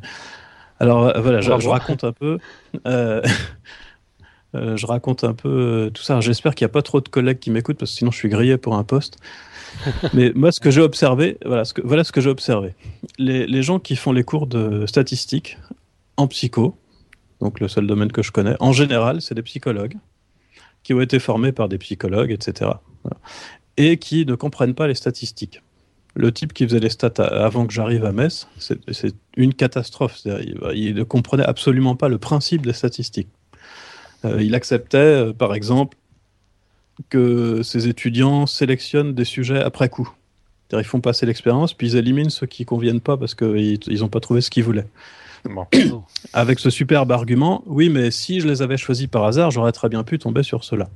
Alors euh, voilà, je, raconte un peu. Euh, je raconte un peu tout ça. J'espère qu'il n'y a pas trop de collègues qui m'écoutent parce que sinon je suis grillé pour un poste. Mais moi, ce que j'ai observé, voilà ce que, voilà ce que j'ai observé. Les, les, gens qui font les cours de statistiques en psycho, donc le seul domaine que je connais, en général, c'est des psychologues qui ont été formés par des psychologues, etc. Voilà et qui ne comprennent pas les statistiques. Le type qui faisait les stats avant que j'arrive à Metz, c'est une catastrophe. Il, ne comprenait absolument pas le principe des statistiques. Euh, il acceptait, euh, par exemple, que ses étudiants sélectionnent des sujets après coup. Ils font passer l'expérience, puis ils éliminent ceux qui ne conviennent pas parce qu'ils n'ont pas trouvé ce qu'ils voulaient. Avec ce superbe argument, oui, mais si je les avais choisis par hasard, j'aurais très bien pu tomber sur cela.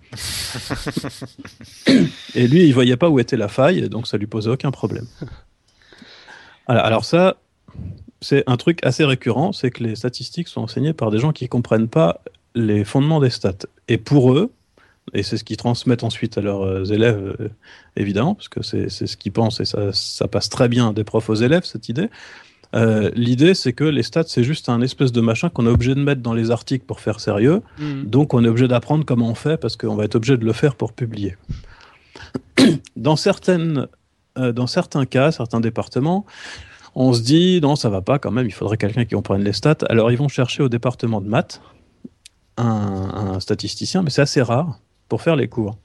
et lui, il voyait pas où était la faille, donc ça lui posait aucun problème. alors ça, c'est un truc assez récurrent, c'est que les statistiques sont enseignées par des gens qui ne comprennent pas les fondements des stats. Et pour eux, et c'est ce qu'ils transmettent ensuite à leurs euh, élèves, euh, évidemment, parce que c'est ce qu'ils pensent et ça, ça, passe très bien des profs aux élèves, cette idée. Euh, L'idée, c'est que les stats, c'est juste un espèce de machin qu'on est obligé de mettre dans les articles pour faire sérieux. Mm. Donc, on est obligé d'apprendre comment on fait parce qu'on va être obligé de le faire pour publier. dans, certaines, euh, dans certains cas, certains départements, on se dit non, ça va pas quand même, il faudrait quelqu'un qui comprenne les stats. Alors, ils vont chercher au département de maths un, un statisticien, mais c'est assez rare pour faire les cours.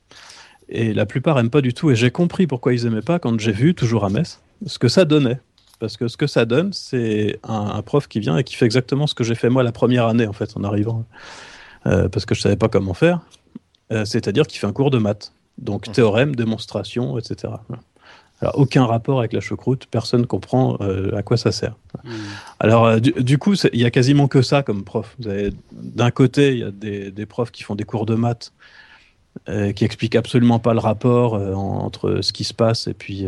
Et la plupart aiment pas du tout. Et j'ai compris pourquoi ils aimaient pas quand j'ai vu, toujours à Metz, ce que ça donnait. Parce que ce que ça donne, c'est un, prof qui vient et qui fait exactement ce que j'ai fait moi la première année, en fait, en arrivant. Euh, parce que je savais pas comment faire. Euh, c'est-à-dire qu'il fait un cours de maths. Donc, mmh. théorème, démonstration, etc. Alors, aucun rapport avec la choucroute, personne ne comprend euh, à quoi ça sert. Mmh. Alors, du, coup, il y a quasiment que ça comme prof. D'un côté, il y a des, des, profs qui font des cours de maths qui explique absolument pas le rapport entre ce qui se passe et puis,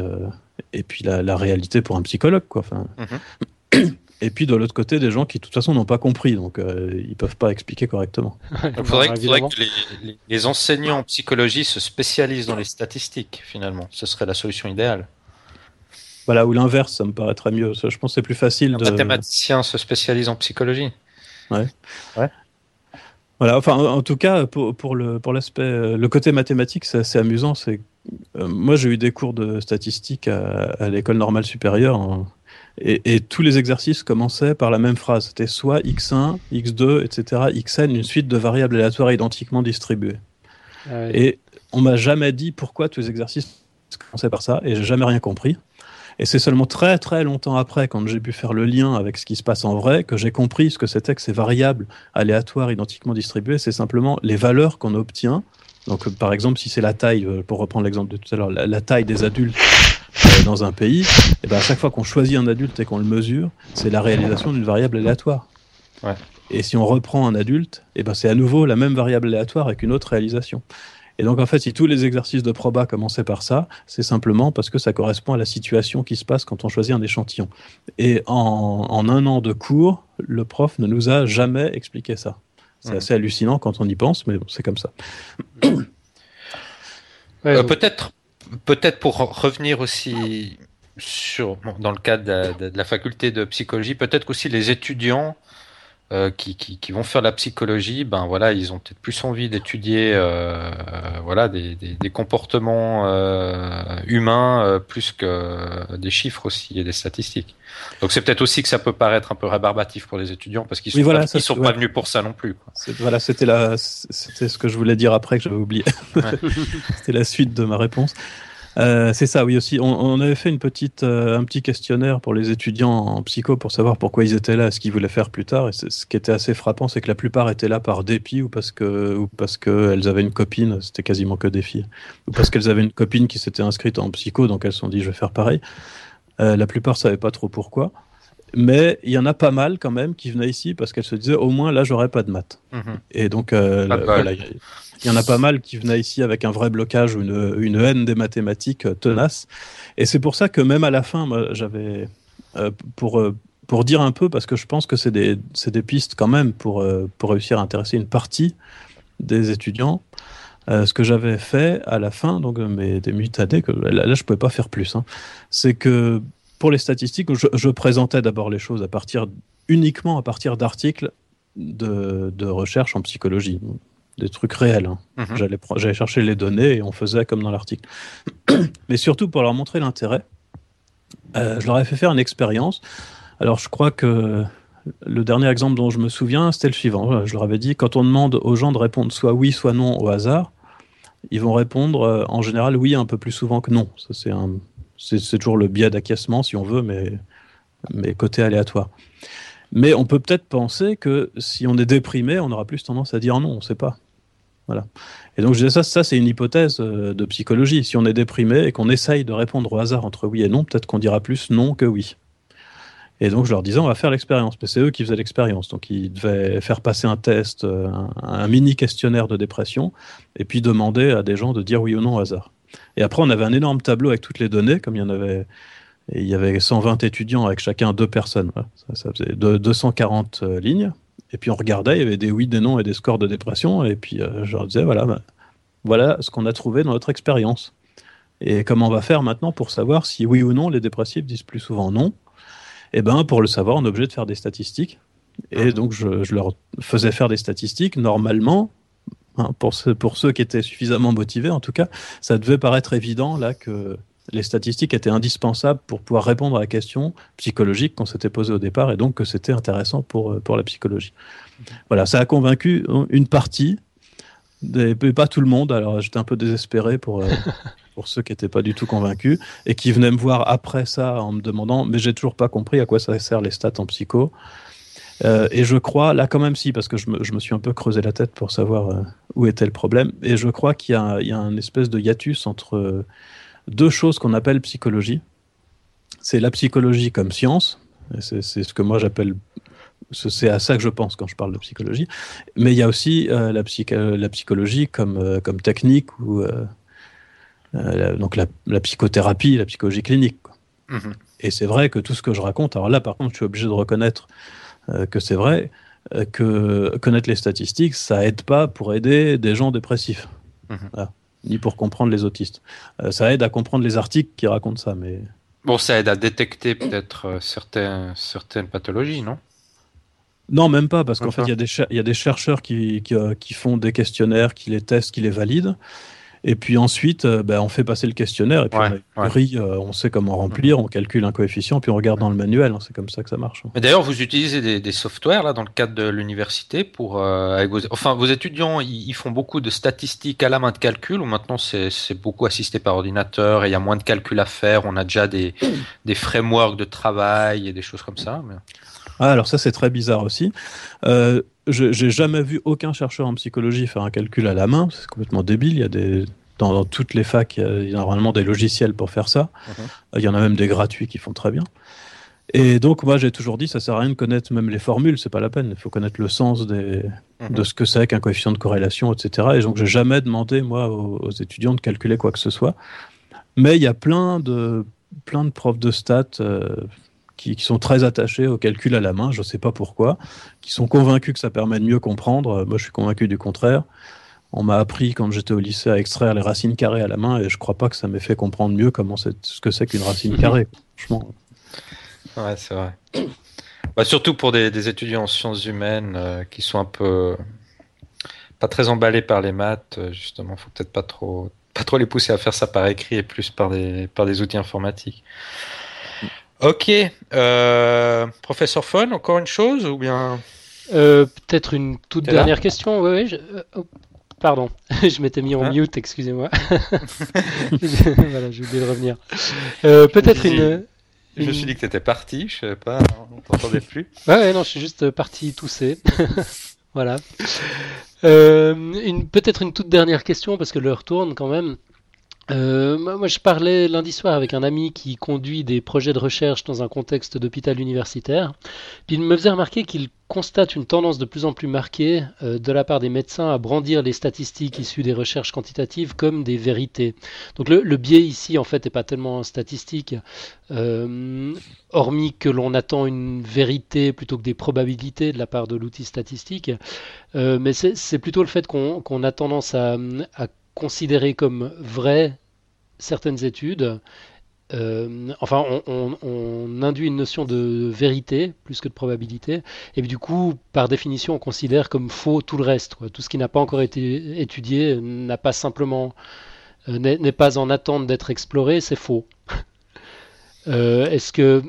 et puis la, réalité pour un psychologue. Quoi. Enfin, mhm. Et puis de l'autre côté, des gens qui de toute façon n'ont pas compris, donc ils peuvent pas expliquer correctement. Il faudrait, que les, les, enseignants en psychologie se spécialisent dans les statistiques, finalement. Ce serait la solution idéale. Voilà, ou l'inverse, ça me paraîtrait mieux. Je pense que c'est plus facile. Un de... mathématicien se spécialise en psychologie. Ouais. ouais. Voilà, enfin, en, tout cas, pour, pour le pour l'aspect, euh, le côté mathématique, c'est assez amusant. C'est euh, moi, j'ai eu des cours de statistique à, l'école normale supérieure, hein, et, tous les exercices commençaient par la même phrase. C'était soit x1, x2, etc., xn, une suite de variables aléatoires identiquement distribuées. Ah et on m'a jamais dit pourquoi tous les exercices commençaient par ça, et j'ai jamais rien compris. Et c'est seulement très très longtemps après, quand j'ai pu faire le lien avec ce qui se passe en vrai, que j'ai compris ce que c'était que ces variables aléatoires identiquement distribuées. C'est simplement les valeurs qu'on obtient. Donc, par exemple, si c'est la taille, euh, pour reprendre l'exemple de tout à l'heure, la, taille des adultes euh, dans un pays, et eh ben à chaque fois qu'on choisit un adulte et qu'on le mesure, c'est la réalisation d'une variable aléatoire. Ouais. Et si on reprend un adulte, et eh ben c'est à nouveau la même variable aléatoire avec une autre réalisation. Et donc, en fait, si tous les exercices de proba commençaient par ça, c'est simplement parce que ça correspond à la situation qui se passe quand on choisit un échantillon. Et en, un an de cours, le prof ne nous a jamais expliqué ça. C'est assez hallucinant quand on y pense, mais bon, c'est comme ça. Euh, peut-être, peut-être pour revenir aussi sur, dans le cadre de, de la faculté de psychologie, peut-être aussi les étudiants euh, qui, qui, qui, vont faire la psychologie, ben voilà, ils ont peut-être plus envie d'étudier, euh, voilà, des, des, des comportements euh, humains euh, plus que des chiffres aussi et des statistiques. Donc c'est peut-être aussi que ça peut paraître un peu rébarbatif pour les étudiants parce qu'ils sont, pas, ils sont pas venus pour ça non plus. Quoi. Voilà, c'était la, c'était ce que je voulais dire après que j'avais oublié. c'était la suite de ma réponse. Euh, c'est ça, oui aussi. On, avait fait une petite, euh, un petit questionnaire pour les étudiants en psycho pour savoir pourquoi ils étaient là, ce qu'ils voulaient faire plus tard. Et ce qui était assez frappant, c'est que la plupart étaient là par dépit ou parce que, qu'elles avaient une copine. C'était quasiment que des filles, ou parce qu'elles avaient une copine qui s'était inscrite en psycho, donc elles se sont dit je vais faire pareil. Euh, la plupart savaient pas trop pourquoi. Mais il y en a pas mal quand même qui venaient ici parce qu'elles se disaient au moins là j'aurais pas de maths. Mhm. Et donc voilà, il y en a pas mal qui venaient ici avec un vrai blocage ou une, une haine des mathématiques euh, tenace. Et c'est pour ça que même à la fin, j'avais, euh, pour, euh, pour dire un peu, parce que je pense que c'est des, des, pistes quand même pour, pour réussir à intéresser une partie des étudiants. ce que j'avais fait à la fin donc mes, des mutadés, que là, là je pouvais pas faire plus, hein, c'est que pour les statistiques, je, je présentais d'abord les choses à partir uniquement à partir d'articles de, de, recherche en psychologie des trucs réels. Hein. Mhm. J'allais chercher les données et on faisait comme dans l'article. Mais surtout pour leur montrer l'intérêt, euh, je leur ai fait faire une expérience. Alors je crois que le dernier exemple dont je me souviens, c'était le suivant. Je leur avais dit, quand on demande aux gens de répondre soit oui, soit non au hasard, ils vont répondre euh, en général oui un peu plus souvent que non. C'est c'est toujours le biais d'acquiescement si on veut, mais, mais côté aléatoire. Mais on peut peut-être penser que si on est déprimé, on aura plus tendance à dire non, on ne sait pas. Voilà. Et donc je disais ça, ça c'est une hypothèse euh, de psychologie. Si on est déprimé et qu'on essaye de répondre au hasard entre oui et non, peut-être qu'on dira plus non que oui. Et donc je leur disais, on va faire l'expérience. Mais c'est eux qui faisaient l'expérience. Donc ils devaient faire passer un test, euh, un, mini questionnaire de dépression, et puis demander à des gens de dire oui ou non au hasard. Et après, on avait un énorme tableau avec toutes les données, comme il y en avait, Et il y avait 120 étudiants avec chacun deux personnes. Ça, faisait 240 lignes. Et puis on regardait, il y avait des oui, des non et des scores de dépression. Et puis je leur disais, voilà, bah, voilà ce qu'on a trouvé dans notre expérience. Et comment on va faire maintenant pour savoir si oui ou non les dépressifs disent plus souvent non? Eh bien, pour le savoir, on est obligé de faire des statistiques. Et mhm. donc, je, leur faisais faire des statistiques. Normalement, hein, pour, pour ceux qui étaient suffisamment motivés, en tout cas, ça devait paraître évident là que les statistiques étaient indispensables pour pouvoir répondre à la question psychologique qu'on s'était posée au départ et donc que c'était intéressant pour, pour la psychologie. Voilà, ça a convaincu une partie, pas tout le monde, alors j'étais un peu désespéré pour, euh, pour ceux qui n'étaient pas du tout convaincus et qui venaient me voir après ça en me demandant mais j'ai toujours pas compris à quoi ça sert les stats en psycho. Euh, et je crois, là quand même si, parce que je me, je me suis un peu creusé la tête pour savoir euh, où était le problème, et je crois qu'il y, y, a un espèce de hiatus entre deux choses qu'on appelle psychologie. C'est la psychologie comme science, c'est ce que moi j'appelle c'est à ça que je pense quand je parle de psychologie. Mais il y a aussi euh, la, la, psychologie comme, euh, comme technique ou euh, donc la, psychothérapie, la psychologie clinique. Mhm. Et c'est vrai que tout ce que je raconte, alors là par contre, je suis obligé de reconnaître que c'est vrai que connaître les statistiques, ça aide pas pour aider des gens dépressifs, mhm. ni pour comprendre les autistes. ça aide à comprendre les articles qui racontent ça, mais bon, ça aide à détecter peut-être certaines certaines pathologies, non? Non, même pas, parce qu'en fait, il y, a des chercheurs qui, euh, qui, font des questionnaires, qui les testent, qui les valident. Et puis ensuite, euh, ben, on fait passer le questionnaire, et puis euh, on, sait comment remplir, on calcule un coefficient, puis on regarde dans le manuel. Hein, c'est comme ça que ça marche. Mais d'ailleurs, vous utilisez des, des, softwares là, dans le cadre de l'université pour. vos, enfin, vos étudiants, ils, font beaucoup de statistiques à la main de calcul, ou maintenant c'est beaucoup assisté par ordinateur, et il y a moins de calcul à faire, on a déjà des, des frameworks de travail et des choses comme ça. Mais... Ah, alors ça, c'est très bizarre aussi. Euh, je j'ai jamais vu aucun chercheur en psychologie faire un calcul à la main. C'est complètement débile. Il y a des dans, toutes les facs, il y, a, normalement des logiciels pour faire ça. Mhm. Il y en a même des gratuits qui font très bien. Et donc, moi, j'ai toujours dit, ça sert à rien de connaître même les formules, c'est pas la peine. Il faut connaître le sens des, mhm. de ce que c'est qu'un coefficient de corrélation, etc. Et donc, j'ai jamais demandé, moi, aux, étudiants de calculer quoi que ce soit. Mais il y a plein de, plein de profs de stats, euh, qui, sont très attachés au calcul à la main, je ne sais pas pourquoi, qui sont convaincus que ça permet de mieux comprendre. Moi, je suis convaincu du contraire. On m'a appris quand j'étais au lycée à extraire les racines carrées à la main et je ne crois pas que ça m'ait fait comprendre mieux comment ce que c'est qu'une racine carrée. Franchement. Ouais, c'est vrai. Bah, surtout pour des, étudiants en sciences humaines euh, qui sont un peu pas très emballés par les maths, euh, justement, faut peut-être pas trop pas trop les pousser à faire ça par écrit et plus par des par des outils informatiques. Ok. Euh, professeur Fon, encore une chose ou bien? Euh, Peut-être une toute dernière question. Oui, euh, oh, pardon, je m'étais mis en hein? mute, excusez-moi. voilà, j'ai oublié de revenir. Peut-être une, Je me suis dit que tu étais parti, je sais pas, on t'entendait plus. Ouais, non, je suis juste parti tousser. voilà. une, peut-être une toute dernière question parce que l'heure tourne quand même. Euh, moi, je parlais lundi soir avec un ami qui conduit des projets de recherche dans un contexte d'hôpital universitaire. Il me faisait remarquer qu'il constate une tendance de plus en plus marquée euh, de la part des médecins à brandir les statistiques issues des recherches quantitatives comme des vérités. Donc le, biais ici, en fait, n'est pas tellement statistique, euh, hormis que l'on attend une vérité plutôt que des probabilités de la part de l'outil statistique. mais c'est plutôt le fait qu'on a tendance à considérer comme vraies certaines études. Euh, enfin, on, induit une notion de vérité plus que de probabilité, et du coup, par définition, on considère comme faux tout le reste. Tout ce qui n'a pas encore été étudié n'a pas simplement euh, n'est pas en attente d'être exploré, c'est faux. Euh, est-ce que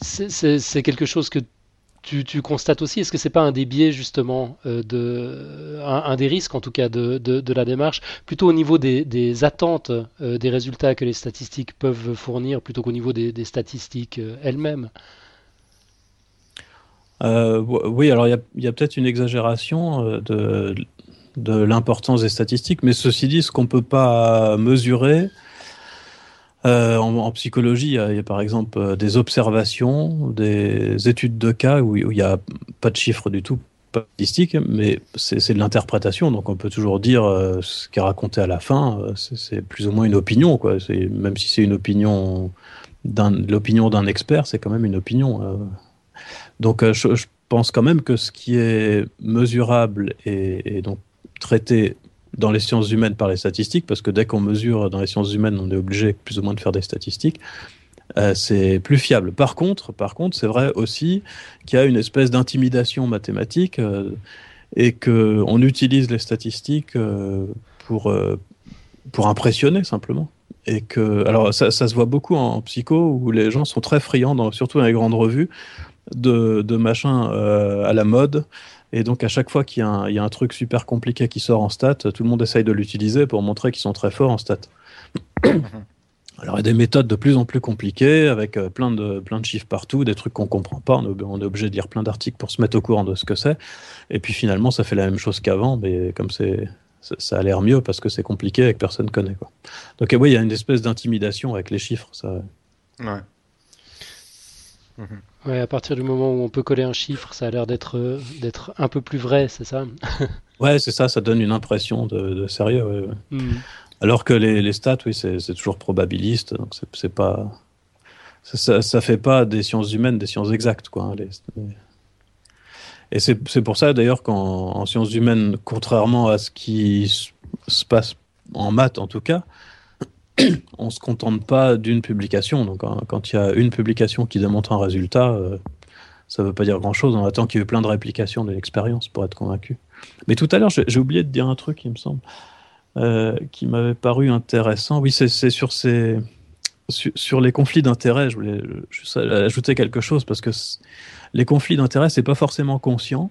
c'est quelque chose que tu, constates aussi, est-ce que c'est pas un des biais justement euh, de un, des risques en tout cas de, de, la démarche, plutôt au niveau des, attentes euh, des résultats que les statistiques peuvent fournir, plutôt qu'au niveau des, statistiques euh, elles-mêmes? Oui, alors il y a, peut-être une exagération de, de l'importance des statistiques, mais ceci dit, ce qu'on peut pas mesurer, euh, en, psychologie, il y, a, par exemple euh, des observations, des études de cas où, il n'y a pas de chiffres du tout, pas de statistiques, mais c'est de l'interprétation. Donc on peut toujours dire euh, ce qui est raconté à la fin, c'est plus ou moins une opinion. Même si c'est une opinion l'opinion d'un expert, c'est quand même une opinion. donc je, pense quand même que ce qui est mesurable et, donc traité dans les sciences humaines par les statistiques, parce que dès qu'on mesure dans les sciences humaines, on est obligé plus ou moins de faire des statistiques. Euh, c'est plus fiable. Par contre, par contre, c'est vrai aussi qu'il y a une espèce d'intimidation mathématique euh, et que on utilise les statistiques euh, pour pour impressionner simplement. Et que, alors ça, se voit beaucoup en, psycho où les gens sont très friands, surtout dans les grandes revues, de, de machins à la mode. Et donc à chaque fois qu'il y, y, a un truc super compliqué qui sort en stats, tout le monde essaye de l'utiliser pour montrer qu'ils sont très forts en stats. Mhm. Alors, il y a des méthodes de plus en plus compliquées, avec euh, plein de, plein de chiffres partout, des trucs qu'on ne comprend pas. On est, obligé de lire plein d'articles pour se mettre au courant de ce que c'est. Et puis finalement, ça fait la même chose qu'avant, mais comme c'est, ça, a l'air mieux parce que c'est compliqué et que personne ne connaît. Quoi. Donc, oui, il y a une espèce d'intimidation avec les chiffres. Ça... Ouais. Ouais, à partir du moment où on peut coller un chiffre, ça a l'air d'être, euh, d'être un peu plus vrai, c'est ça Ouais, c'est ça, ça donne une impression de, sérieux. Hmm. Alors que les, stats, oui, c'est toujours probabiliste, donc c'est pas. Ça, ça, fait pas des sciences humaines des sciences exactes, quoi. Hein, et c'est pour ça, d'ailleurs, qu'en sciences humaines, contrairement à ce qui se passe en maths, en tout cas, on se contente pas d'une publication. Donc, hein, quand il y a une publication qui démontre un résultat, euh, ça veut pas dire grand-chose. On attend qu'il y ait plein de réplications de l'expérience pour être convaincu. Mais tout à l'heure, j'ai oublié de dire un truc, il me semble. Euh, qui m'avait paru intéressant. Oui, c'est sur ces sur, les conflits d'intérêts. Je voulais ajouter quelque chose parce que les conflits d'intérêts c'est pas forcément conscient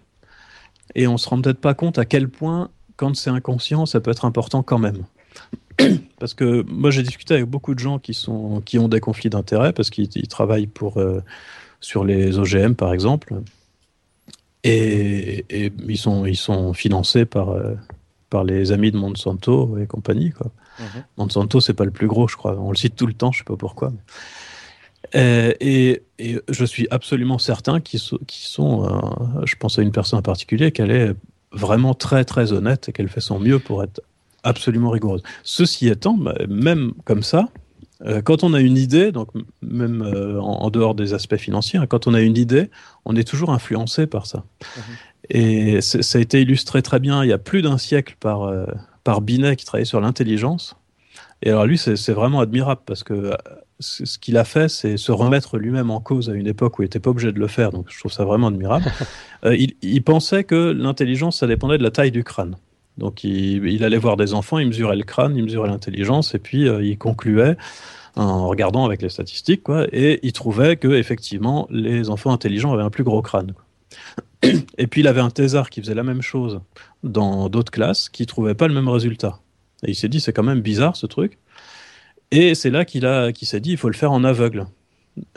et on se rend peut-être pas compte à quel point quand c'est inconscient ça peut être important quand même. Parce que moi j'ai discuté avec beaucoup de gens qui sont qui ont des conflits d'intérêts parce qu'ils travaillent pour euh, sur les OGM par exemple et, ils sont ils sont financés par euh, par les amis de Monsanto et compagnie. Quoi. Mhm. Monsanto, c'est pas le plus gros, je crois. On le cite tout le temps, je sais pas pourquoi. Euh, et, je suis absolument certain qu'ils sont, euh, je pense à une personne en particulier, qu'elle est vraiment très très honnête et qu'elle fait son mieux pour être absolument rigoureuse. Ceci étant, bah, même comme ça, euh, quand on a une idée, donc même en, dehors des aspects financiers, hein, quand on a une idée, on est toujours influencé par ça. Mhm. Et ça a été illustré très bien il y a plus d'un siècle par, euh, par Binet qui travaillait sur l'intelligence. Et alors lui, c'est vraiment admirable parce que euh, ce qu'il a fait, c'est se remettre lui-même en cause à une époque où il n'était pas obligé de le faire. Donc je trouve ça vraiment admirable. Euh, il, pensait que l'intelligence, ça dépendait de la taille du crâne. Donc il, allait voir des enfants, il mesurait le crâne, il mesurait l'intelligence, et puis il concluait en regardant avec les statistiques, quoi, et il trouvait que effectivement les enfants intelligents avaient un plus gros crâne. Et puis il avait un thésard qui faisait la même chose dans d'autres classes, qui trouvait pas le même résultat. Et il s'est dit, c'est quand même bizarre ce truc. Et c'est là qu'il a, qu'il s'est dit, il faut le faire en aveugle.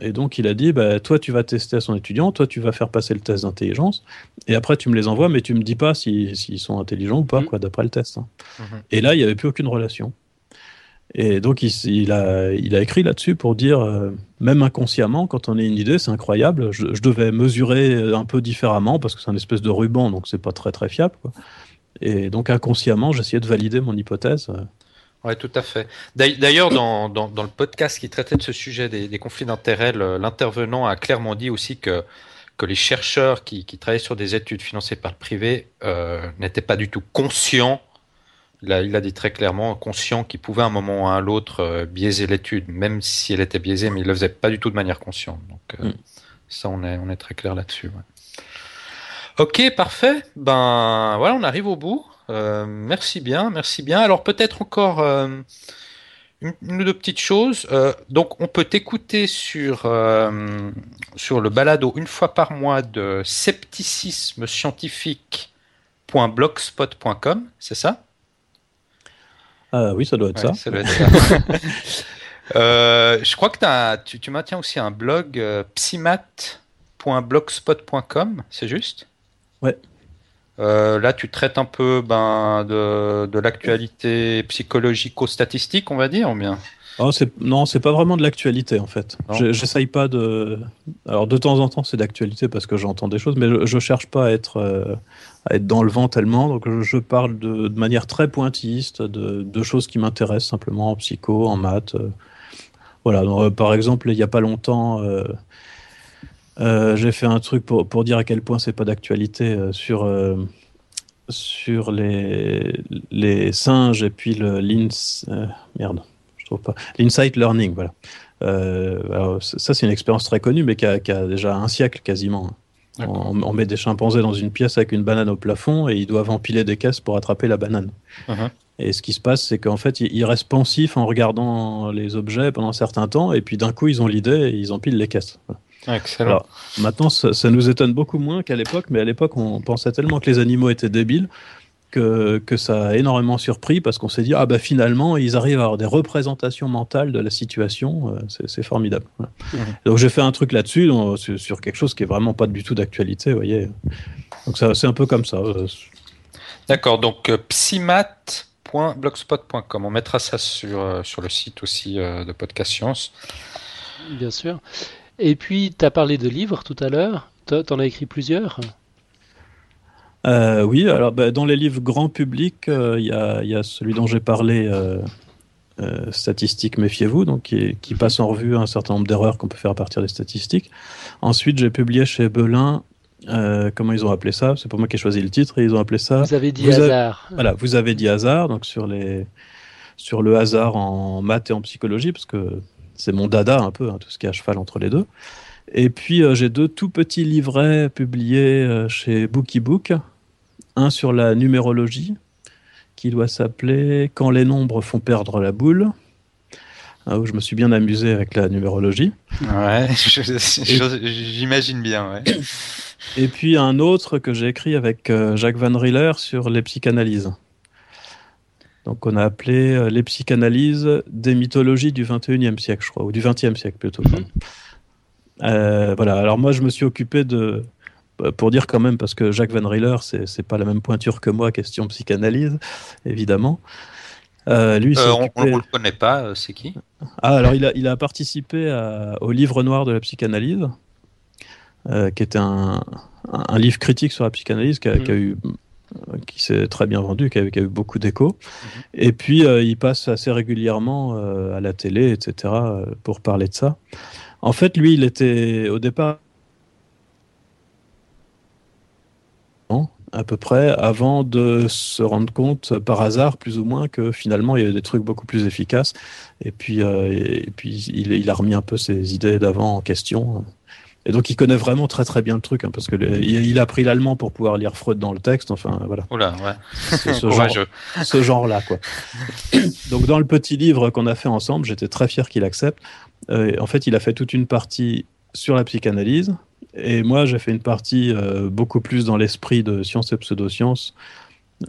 Et donc il a dit, bah, toi tu vas tester à son étudiant, toi tu vas faire passer le test d'intelligence, et après tu me les envoies, mais tu me dis pas s'ils sont intelligents ou pas, mmh. quoi, d'après le test. Hein. Mmh. Et là, il n'y avait plus aucune relation. Et donc, il, a, il a écrit là-dessus pour dire, euh, même inconsciemment, quand on a une idée, c'est incroyable. Je, devais mesurer un peu différemment parce que c'est un espèce de ruban, donc c'est pas très très fiable. Quoi. Et donc, inconsciemment, j'essayais de valider mon hypothèse. Oui, tout à fait. D'ailleurs, dans, dans, dans, le podcast qui traitait de ce sujet des, des conflits d'intérêts, l'intervenant a clairement dit aussi que, que les chercheurs qui, qui travaillaient sur des études financées par le privé euh, n'étaient pas du tout conscients il a, dit très clairement, conscient qu'il pouvait à un moment ou à l'autre euh, biaiser l'étude, même si elle était biaisée, mais il le faisait pas du tout de manière consciente. Donc euh, mm. ça, on est, on est très clair là-dessus. Ok, parfait. Ben voilà, on arrive au bout. Euh, merci bien, merci bien. Alors peut-être encore une, ou deux petites choses. donc on peut t'écouter sur sur le balado une fois par mois de scepticisme scientifique.blogspot.com, c'est ça? Oui, ça doit être ça. Euh, je crois que as, tu, tu, maintiens aussi un blog euh, psymat.blogspot.com, c'est juste? Ouais. Euh, là, tu traites un peu ben, de, de l'actualité psychologico-statistique, on va dire, ou bien? Oh, Non, c'est pas vraiment de l'actualité en fait. J'essaye pas de. Alors de temps en temps, c'est d'actualité parce que j'entends des choses, mais je, je cherche pas à être euh, à être dans le vent tellement. Donc je, parle de, manière très pointilliste de, choses qui m'intéressent simplement en psycho, en maths. Euh, Voilà, par exemple, il n'y a pas longtemps, j'ai fait un truc pour, pour, dire à quel point c'est pas d'actualité sur sur les, les singes et puis le l'ins merde, je trouve pas l'insight learning, voilà. ça c'est une expérience très connue, mais qui a, qui a déjà un siècle quasiment. On, met des chimpanzés dans une pièce avec une banane au plafond et ils doivent empiler des caisses pour attraper la banane. Uh-huh. Et ce qui se passe, c'est qu'en fait, ils restent pensifs en regardant les objets pendant un certain temps, et puis d'un coup, ils ont l'idée et ils empilent les caisses. Excellent. maintenant, ça, nous étonne beaucoup moins qu'à l'époque, mais à l'époque, on pensait tellement que les animaux étaient débiles que, que ça a énormément surpris parce qu'on s'est dit, ah bah finalement, ils arrivent à avoir des représentations mentales de la situation, euh, c'est formidable. Donc j'ai fait un truc là-dessus, sur quelque chose qui est vraiment pas du tout d'actualité, vous voyez. Donc c'est un peu comme ça. Euh. D'accord, donc euh, psymat.blogspot.com, on mettra ça sur, sur le site aussi de Podcast Science. Bien sûr. Et puis, tu as parlé de livres tout à l'heure, tu en as écrit plusieurs? Euh, oui, alors bah, dans les livres grand public, euh, il y, a, celui dont j'ai parlé, euh, Statistiques, méfiez-vous, donc qui, passe en revue un certain nombre d'erreurs qu'on peut faire à partir des statistiques. Ensuite, j'ai publié chez Belin, comment ils ont appelé ça? C'est pas moi qui ai choisi le titre, et ils ont appelé ça. Vous avez dit hasard. Voilà, vous avez dit hasard, donc sur, les, sur le hasard en maths et en psychologie, parce que c'est mon dada un peu, hein, tout ce qui est à cheval entre les deux. Et puis j'ai deux tout petits livrets publiés chez Bookiebook. Book un sur la numérologie, qui doit s'appeler Quand les nombres font perdre la boule. Ah, où je me suis bien amusé avec la numérologie. Ouais, j'imagine bien. Ouais. Et puis un autre que j'ai écrit avec euh, Jacques Van Riller sur les psychanalyses. Donc on a appelé euh, les psychanalyses des mythologies du 21e siècle, je crois, ou du 20e siècle plutôt. Mhm. Euh, voilà, alors moi je me suis occupé de, euh, pour dire quand même, parce que Jacques Van Riller, c'est pas la même pointure que moi, question psychanalyse, évidemment. Euh, lui, euh, on ne le connaît pas, c'est qui? Ah, alors il a, il a participé au livre noir de la psychanalyse, qui était un, un, livre critique sur la psychanalyse qui a, mhm. eu qui s'est très bien vendu, qui a, eu beaucoup d'écho. Mhm. Et puis, il passe assez régulièrement à la télé, etc., pour parler de ça. En fait, lui, il était au départ à peu près avant de se rendre compte par hasard plus ou moins que finalement il y avait des trucs beaucoup plus efficaces et puis euh, et, puis il, a remis un peu ses idées d'avant en question et donc il connaît vraiment très très bien le truc hein, parce que il, a appris l'allemand pour pouvoir lire Freud dans le texte enfin voilà Oula, ouais. ce, genre, ce genre là quoi donc dans le petit livre qu'on a fait ensemble j'étais très fier qu'il accepte euh, en fait il a fait toute une partie sur la psychanalyse et moi, j'ai fait une partie euh, beaucoup plus dans l'esprit de science et pseudosciences,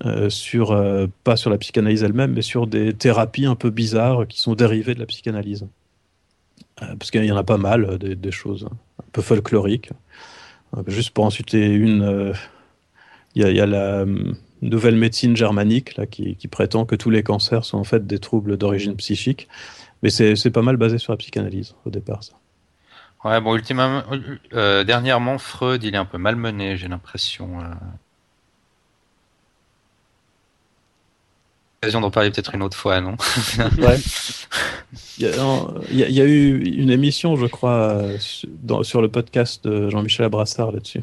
euh, sur, euh, pas sur la psychanalyse elle-même, mais sur des thérapies un peu bizarres qui sont dérivées de la psychanalyse. Parce qu'il y en a pas mal, des, choses un peu folkloriques. juste pour en citer une, il y, a la nouvelle médecine germanique là, qui, prétend que tous les cancers sont en fait des troubles d'origine psychique. Mais c'est pas mal basé sur la psychanalyse au départ, ça. Ouais, bon, ultimement, euh, dernièrement, Freud, il est un peu malmené, j'ai l'impression. Euh... Occasion d'en parler peut-être une autre fois, non Ouais. Il y, a, eu une émission, je crois, sur le podcast de Jean-Michel Abrassard là-dessus.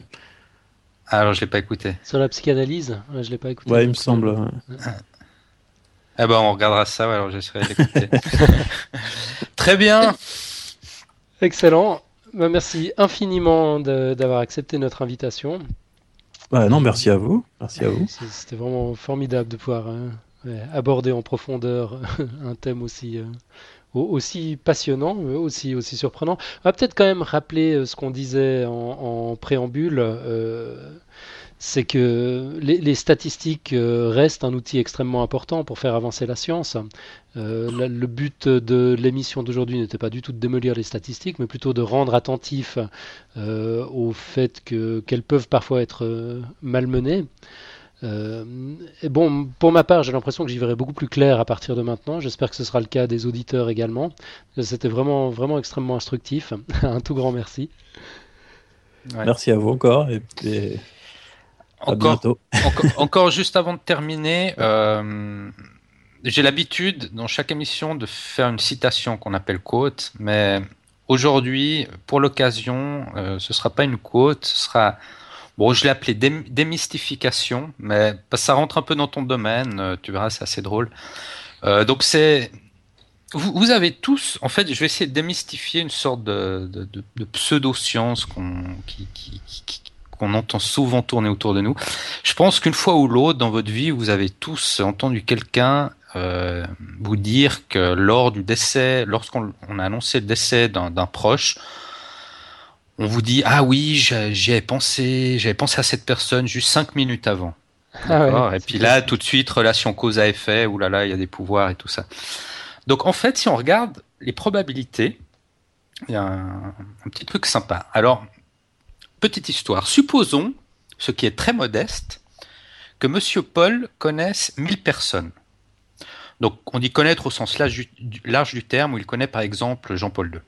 Ah, alors je l'ai pas écouté. Sur la psychanalyse? Ouais, Je l'ai pas écouté. Ouais, il me semble. Ah ben, on regardera ça, alors j'essaierai d'écouter. Très bien. Excellent. Bah, merci infiniment d'avoir accepté notre invitation. Bah, non, merci à vous. Merci à vous. C'était vraiment formidable de pouvoir hein, aborder en profondeur un thème aussi, euh, passionnant, aussi, aussi surprenant. On va peut-être quand même rappeler euh, ce qu'on disait en, préambule. Euh, c'est que les, statistiques euh, restent un outil extrêmement important pour faire avancer la science. Euh, le but de l'émission d'aujourd'hui n'était pas du tout de démolir les statistiques, mais plutôt de rendre attentif euh, au fait qu'elles peuvent parfois être malmenées. Et bon, pour ma part, j'ai l'impression que j'y verrai beaucoup plus clair à partir de maintenant. J'espère que ce sera le cas des auditeurs également. C'était vraiment, vraiment extrêmement instructif. un tout grand merci. Merci à vous encore. Et, encore, encore, juste avant de terminer, euh, j'ai l'habitude dans chaque émission de faire une citation qu'on appelle quote, mais aujourd'hui, pour l'occasion, euh, ce sera pas une quote, ce sera Bon, je l'ai appelé démystification, mais ça rentre un peu dans ton domaine, euh, tu verras, c'est assez drôle. Euh, donc c'est vous, avez tous, en fait, je vais essayer de démystifier une sorte de, pseudo-science qu'on entend souvent tourner autour de nous. Je pense qu'une fois ou l'autre dans votre vie, vous avez tous entendu quelqu'un euh, vous dire que lors du décès, lorsqu'on a annoncé le décès d'un proche, on vous dit ah oui, j'avais pensé, j'avais pensé à cette personne juste cinq minutes avant. Ah et puis là, tout de suite, relation cause à effet, oulala, là là, il y a des pouvoirs et tout ça. Donc en fait, si on regarde les probabilités, il y a un, petit truc sympa. Alors, petite histoire. Supposons, ce qui est très modeste, que Monsieur Paul connaisse 1000 personnes. Donc on dit connaître au sens large du, terme, où il connaît par exemple Jean-Paul II.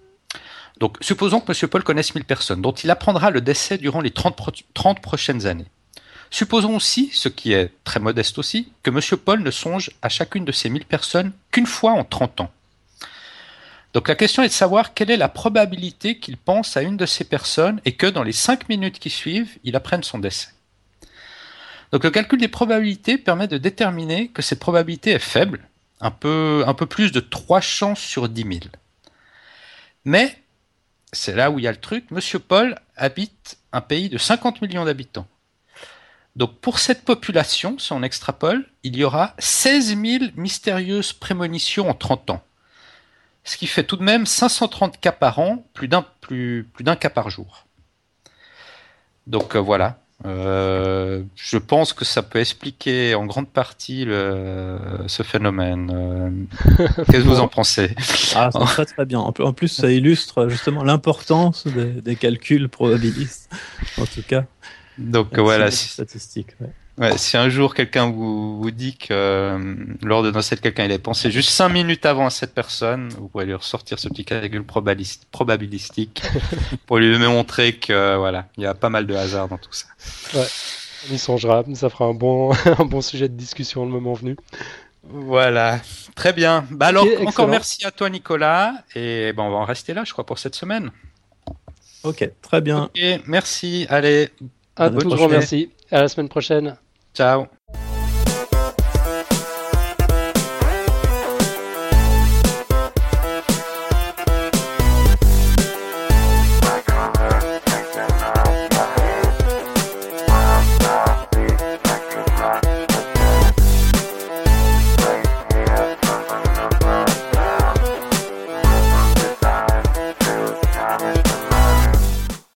Donc supposons que M. Paul connaisse 1000 personnes, dont il apprendra le décès durant les 30, 30 prochaines années. Supposons aussi, ce qui est très modeste aussi, que M. Paul ne songe à chacune de ces 1000 personnes qu'une fois en 30 ans. Donc la question est de savoir quelle est la probabilité qu'il pense à une de ces personnes et que dans les 5 minutes qui suivent, il apprenne son décès. Donc le calcul des probabilités permet de déterminer que cette probabilité est faible, un peu, un peu plus de 3 chances sur 10 000. Mais, c'est là où il y a le truc, M. Paul habite un pays de 50 millions d'habitants. Donc pour cette population, si on extrapole, il y aura 16 000 mystérieuses prémonitions en 30 ans. Ce qui fait tout de même 530 cas par an, plus d'un plus, plus cas par jour. Donc euh, voilà. Euh, je pense que ça peut expliquer en grande partie ce phénomène. Euh, qu'est-ce que vous en pensez? Ah, ça très très bien. En plus, ça illustre justement l'importance des, des calculs probabilistes, en tout cas. Donc voilà. Ouais. Si un jour quelqu'un vous, vous dit que euh, lors de cette quelqu'un il a pensé juste 5 minutes avant à cette personne, vous pouvez lui ressortir ce petit calcul probabilistique pour lui montrer que voilà, il y a pas mal de hasard dans tout ça. Ouais. Il songera, ça fera un bon, un bon sujet de discussion le moment venu. Voilà, très bien. Bah alors, encore merci à toi Nicolas, et ben, on va en rester là, je crois, pour cette semaine. Ok, très bien. Ok, merci. Allez, à, tous, merci. À la semaine prochaine. Ciao.